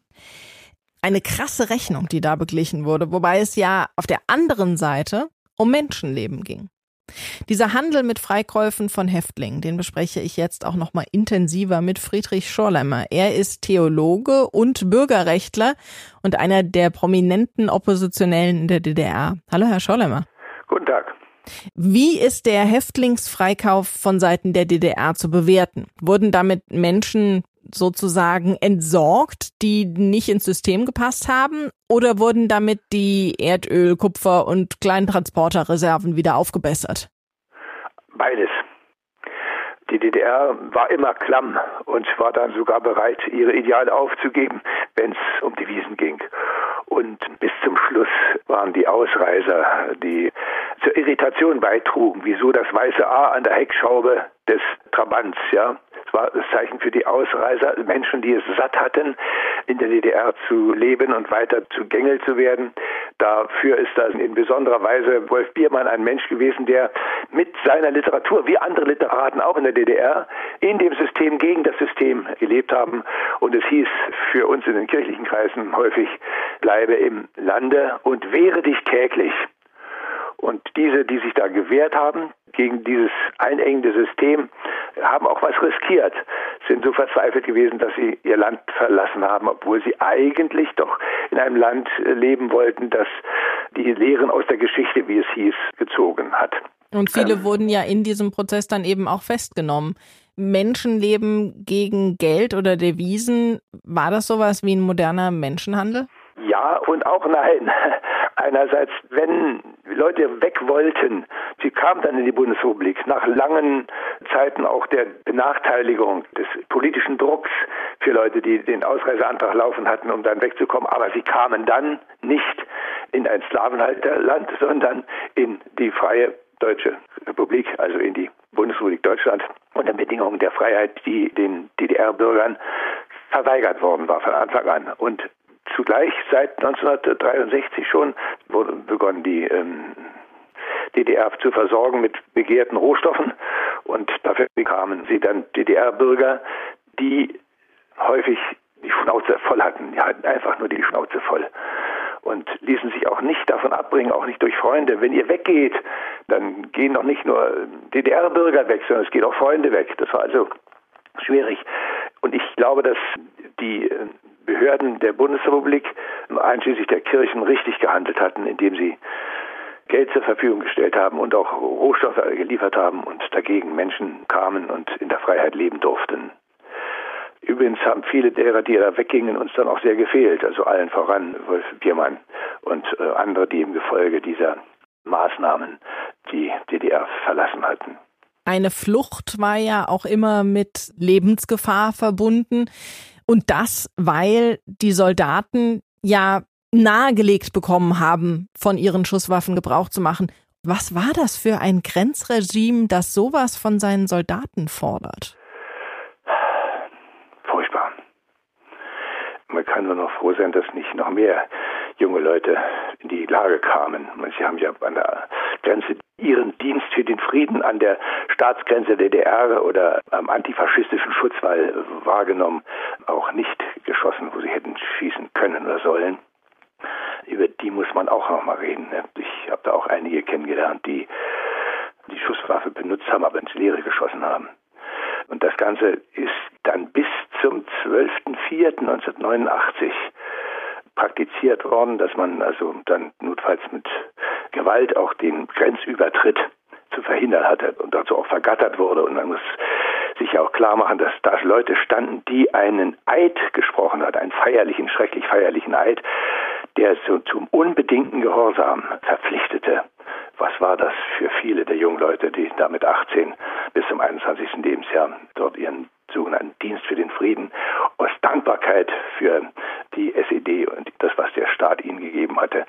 Eine krasse Rechnung, die da beglichen wurde, wobei es ja auf der anderen Seite um Menschenleben ging. Dieser Handel mit Freikäufen von Häftlingen, den bespreche ich jetzt auch noch mal intensiver mit Friedrich Schorlemmer. Er ist Theologe und Bürgerrechtler und einer der prominenten Oppositionellen in der DDR. Hallo, Herr Schorlemmer. Guten Tag. Wie ist der Häftlingsfreikauf von Seiten der DDR zu bewerten? Wurden damit Menschen sozusagen entsorgt, die nicht ins System gepasst haben? Oder wurden damit die Erdöl-, Kupfer- und Kleintransporterreserven wieder aufgebessert? Beides. Die DDR war immer klamm und war dann sogar bereit, ihre Ideale aufzugeben, wenn es um die Wiesen ging. Und bis zum Schluss waren die Ausreiser, die zur Irritation beitrugen, wieso das weiße A an der Heckschraube des Trabants, ja. Es war das Zeichen für die Ausreiser, Menschen, die es satt hatten, in der DDR zu leben und weiter zu Gängel zu werden. Dafür ist das in besonderer Weise Wolf Biermann ein Mensch gewesen, der mit seiner Literatur, wie andere Literaten auch in der DDR, in dem System gegen das System gelebt haben. Und es hieß für uns in den kirchlichen Kreisen häufig, bleibe im Lande und wehre dich täglich. Und diese, die sich da gewehrt haben gegen dieses einengende System, haben auch was riskiert, sind so verzweifelt gewesen, dass sie ihr Land verlassen haben, obwohl sie eigentlich doch in einem Land leben wollten, das die Lehren aus der Geschichte, wie es hieß, gezogen hat. Und viele ähm, wurden ja in diesem Prozess dann eben auch festgenommen. Menschenleben gegen Geld oder Devisen, war das sowas wie ein moderner Menschenhandel? Ja und auch nein. Einerseits, wenn Leute weg wollten, sie kamen dann in die Bundesrepublik nach langen Zeiten auch der Benachteiligung des politischen Drucks für Leute, die den Ausreiseantrag laufen hatten, um dann wegzukommen, aber sie kamen dann nicht in ein Sklavenhalterland, [laughs] sondern in die freie Deutsche Republik, also in die Bundesrepublik Deutschland unter Bedingungen der Freiheit, die den DDR-Bürgern verweigert worden war von Anfang an. Und zugleich seit 1963 schon wurde begonnen, die ähm, DDR zu versorgen mit begehrten Rohstoffen und dafür bekamen sie dann DDR-Bürger, die häufig die Schnauze voll hatten. Die hatten einfach nur die Schnauze voll. und ließen sich auch nicht davon abbringen, auch nicht durch Freunde. Wenn ihr weggeht, dann gehen doch nicht nur DDR-Bürger weg, sondern es gehen auch Freunde weg. Das war also schwierig. Und ich glaube, dass die Behörden der Bundesrepublik, einschließlich der Kirchen, richtig gehandelt hatten, indem sie Geld zur Verfügung gestellt haben und auch Rohstoffe geliefert haben und dagegen Menschen kamen und in der Freiheit leben durften. Übrigens haben viele derer, die da weggingen, uns dann auch sehr gefehlt. Also allen voran Wolf Biermann und äh, andere, die im Gefolge dieser Maßnahmen die DDR verlassen hatten. Eine Flucht war ja auch immer mit Lebensgefahr verbunden. Und das, weil die Soldaten ja nahegelegt bekommen haben, von ihren Schusswaffen Gebrauch zu machen. Was war das für ein Grenzregime, das sowas von seinen Soldaten fordert? Furchtbar. Man kann nur noch froh sein, dass nicht noch mehr junge Leute in die Lage kamen. Sie haben ja an der Grenze ihren Dienst für den Frieden an der Staatsgrenze der DDR oder am antifaschistischen Schutzwall wahrgenommen, auch nicht geschossen, wo sie hätten schießen können oder sollen. Über die muss man auch noch mal reden. Ne? Ich habe da auch einige kennengelernt, die die Schusswaffe benutzt haben, aber ins Leere geschossen haben. Und das Ganze ist dann bis zum 12.04.1989 praktiziert worden, dass man also dann notfalls mit Gewalt auch den Grenzübertritt zu verhindern hatte und dazu auch vergattert wurde. Und man muss sich auch klar machen, dass da Leute standen, die einen Eid gesprochen hat, einen feierlichen, schrecklich feierlichen Eid, der so zum unbedingten Gehorsam verpflichtete. Was war das für viele der jungen Leute, die da mit 18 bis zum 21. Lebensjahr dort ihren sogenannten Dienst für den Frieden aus Dankbarkeit für die SED und das, was der Staat ihnen gegeben hatte,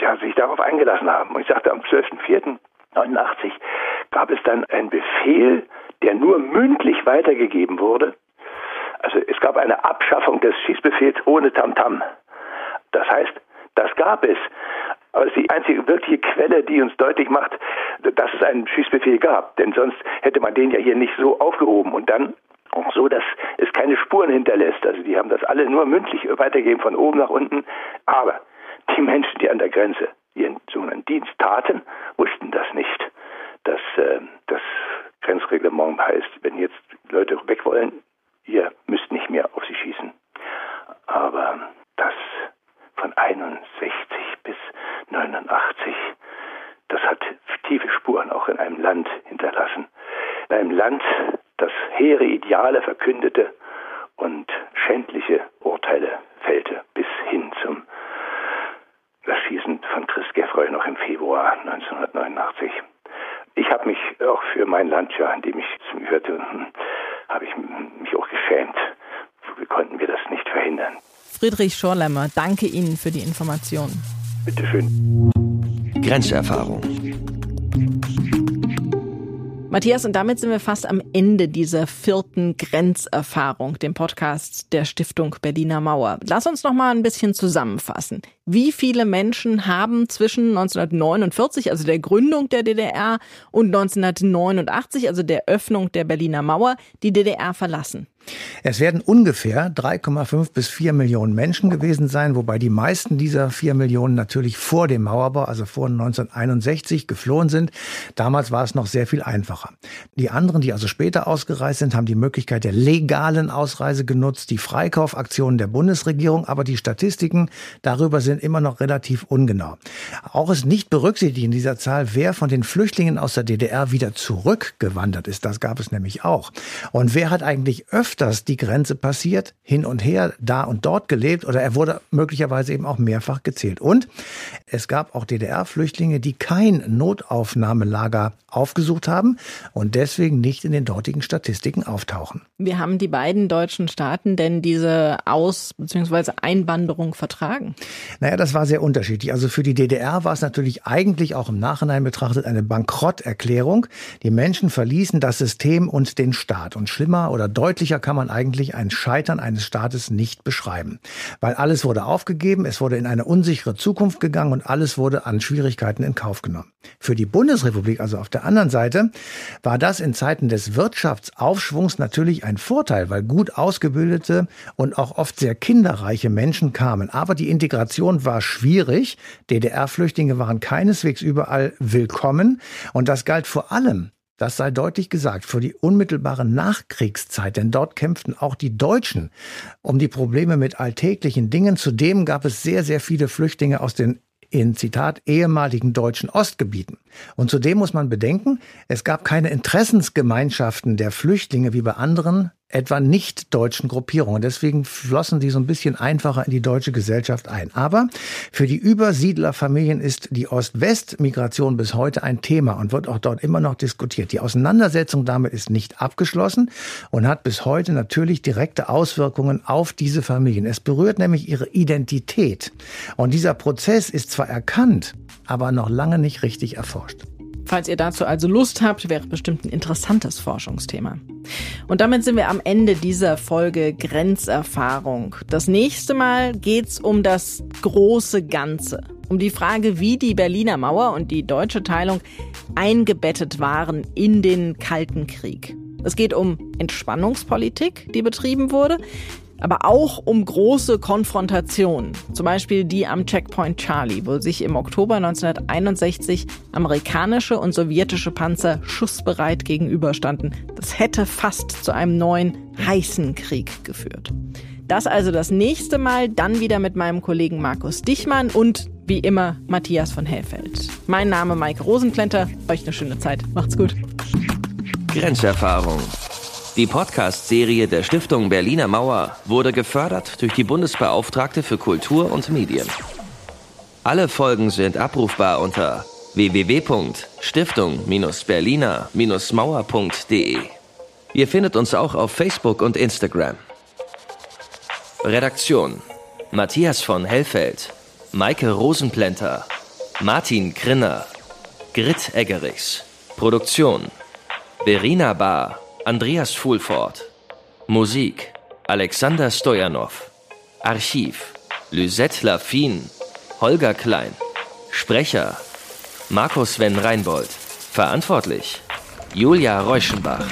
ja, sich darauf eingelassen haben. Und ich sagte, am 12.04.89 gab es dann einen Befehl, der nur mündlich weitergegeben wurde. Also es gab eine Abschaffung des Schießbefehls ohne Tamtam. -Tam. Das heißt, das gab es. Aber es ist die einzige wirkliche Quelle, die uns deutlich macht, dass es einen Schießbefehl gab. Denn sonst hätte man den ja hier nicht so aufgehoben. Und dann auch so, dass es keine Spuren hinterlässt. Also die haben das alle nur mündlich weitergegeben von oben nach unten. Aber die Menschen, die an der Grenze ihren sogenannten Dienst taten, wussten das nicht. Dass äh, das Grenzreglement heißt, wenn jetzt Leute weg wollen, ihr müsst nicht mehr auf sie schießen. Aber das von 61 bis 89, das hat tiefe Spuren auch in einem Land hinterlassen. In einem Land, das hehre Ideale verkündete und schändliche Urteile fällte, bis hin zum Erschießen von Chris Geffroy noch im Februar 1989. Ich habe mich auch für mein Land, ja, in dem ich gehörte, habe ich mich auch geschämt. Wie konnten wir das nicht verhindern? Friedrich Schorlemmer, danke Ihnen für die Information. Bitte schön. Grenzerfahrung. Matthias, und damit sind wir fast am Ende dieser vierten Grenzerfahrung, dem Podcast der Stiftung Berliner Mauer. Lass uns noch mal ein bisschen zusammenfassen. Wie viele Menschen haben zwischen 1949, also der Gründung der DDR, und 1989, also der Öffnung der Berliner Mauer, die DDR verlassen? Es werden ungefähr 3,5 bis 4 Millionen Menschen gewesen sein, wobei die meisten dieser 4 Millionen natürlich vor dem Mauerbau, also vor 1961, geflohen sind. Damals war es noch sehr viel einfacher. Die anderen, die also später ausgereist sind, haben die Möglichkeit der legalen Ausreise genutzt, die Freikaufaktionen der Bundesregierung, aber die Statistiken darüber sind immer noch relativ ungenau. Auch ist nicht berücksichtigt in dieser Zahl, wer von den Flüchtlingen aus der DDR wieder zurückgewandert ist. Das gab es nämlich auch. Und wer hat eigentlich öfter öfters die Grenze passiert, hin und her, da und dort gelebt oder er wurde möglicherweise eben auch mehrfach gezählt. Und es gab auch DDR-Flüchtlinge, die kein Notaufnahmelager aufgesucht haben und deswegen nicht in den dortigen Statistiken auftauchen. Wie haben die beiden deutschen Staaten denn diese Aus- bzw. Einwanderung vertragen? Naja, das war sehr unterschiedlich. Also für die DDR war es natürlich eigentlich auch im Nachhinein betrachtet eine Bankrotterklärung. Die Menschen verließen das System und den Staat. Und schlimmer oder deutlicher deutlicher kann man eigentlich ein Scheitern eines Staates nicht beschreiben. Weil alles wurde aufgegeben, es wurde in eine unsichere Zukunft gegangen und alles wurde an Schwierigkeiten in Kauf genommen. Für die Bundesrepublik, also auf der anderen Seite, war das in Zeiten des Wirtschaftsaufschwungs natürlich ein Vorteil, weil gut ausgebildete und auch oft sehr kinderreiche Menschen kamen. Aber die Integration war schwierig. DDR-Flüchtlinge waren keineswegs überall willkommen. Und das galt vor allem das sei deutlich gesagt, für die unmittelbare Nachkriegszeit, denn dort kämpften auch die Deutschen um die Probleme mit alltäglichen Dingen. Zudem gab es sehr, sehr viele Flüchtlinge aus den in Zitat ehemaligen deutschen Ostgebieten. Und zudem muss man bedenken, es gab keine Interessensgemeinschaften der Flüchtlinge wie bei anderen etwa nicht deutschen Gruppierungen. Deswegen flossen die so ein bisschen einfacher in die deutsche Gesellschaft ein. Aber für die Übersiedlerfamilien ist die Ost-West-Migration bis heute ein Thema und wird auch dort immer noch diskutiert. Die Auseinandersetzung damit ist nicht abgeschlossen und hat bis heute natürlich direkte Auswirkungen auf diese Familien. Es berührt nämlich ihre Identität. Und dieser Prozess ist zwar erkannt, aber noch lange nicht richtig erforscht. Falls ihr dazu also Lust habt, wäre bestimmt ein interessantes Forschungsthema. Und damit sind wir am Ende dieser Folge Grenzerfahrung. Das nächste Mal geht's um das große Ganze. Um die Frage, wie die Berliner Mauer und die deutsche Teilung eingebettet waren in den Kalten Krieg. Es geht um Entspannungspolitik, die betrieben wurde aber auch um große Konfrontationen, zum Beispiel die am Checkpoint Charlie, wo sich im Oktober 1961 amerikanische und sowjetische Panzer schussbereit gegenüberstanden. Das hätte fast zu einem neuen heißen Krieg geführt. Das also das nächste Mal, dann wieder mit meinem Kollegen Markus Dichmann und wie immer Matthias von Hellfeld. Mein Name Mike Rosenplenter. Euch eine schöne Zeit. Macht's gut. Grenzerfahrung die Podcast-Serie der Stiftung Berliner Mauer wurde gefördert durch die Bundesbeauftragte für Kultur und Medien. Alle Folgen sind abrufbar unter www.stiftung-berliner-mauer.de. Ihr findet uns auch auf Facebook und Instagram. Redaktion Matthias von Hellfeld, Maike Rosenplenter, Martin Grinner, Grit Eggerichs. Produktion Verena Bar Andreas Fulford. Musik Alexander Stojanov. Archiv Lysette Lafine. Holger Klein. Sprecher Markus Sven Reinbold. Verantwortlich Julia Reuschenbach.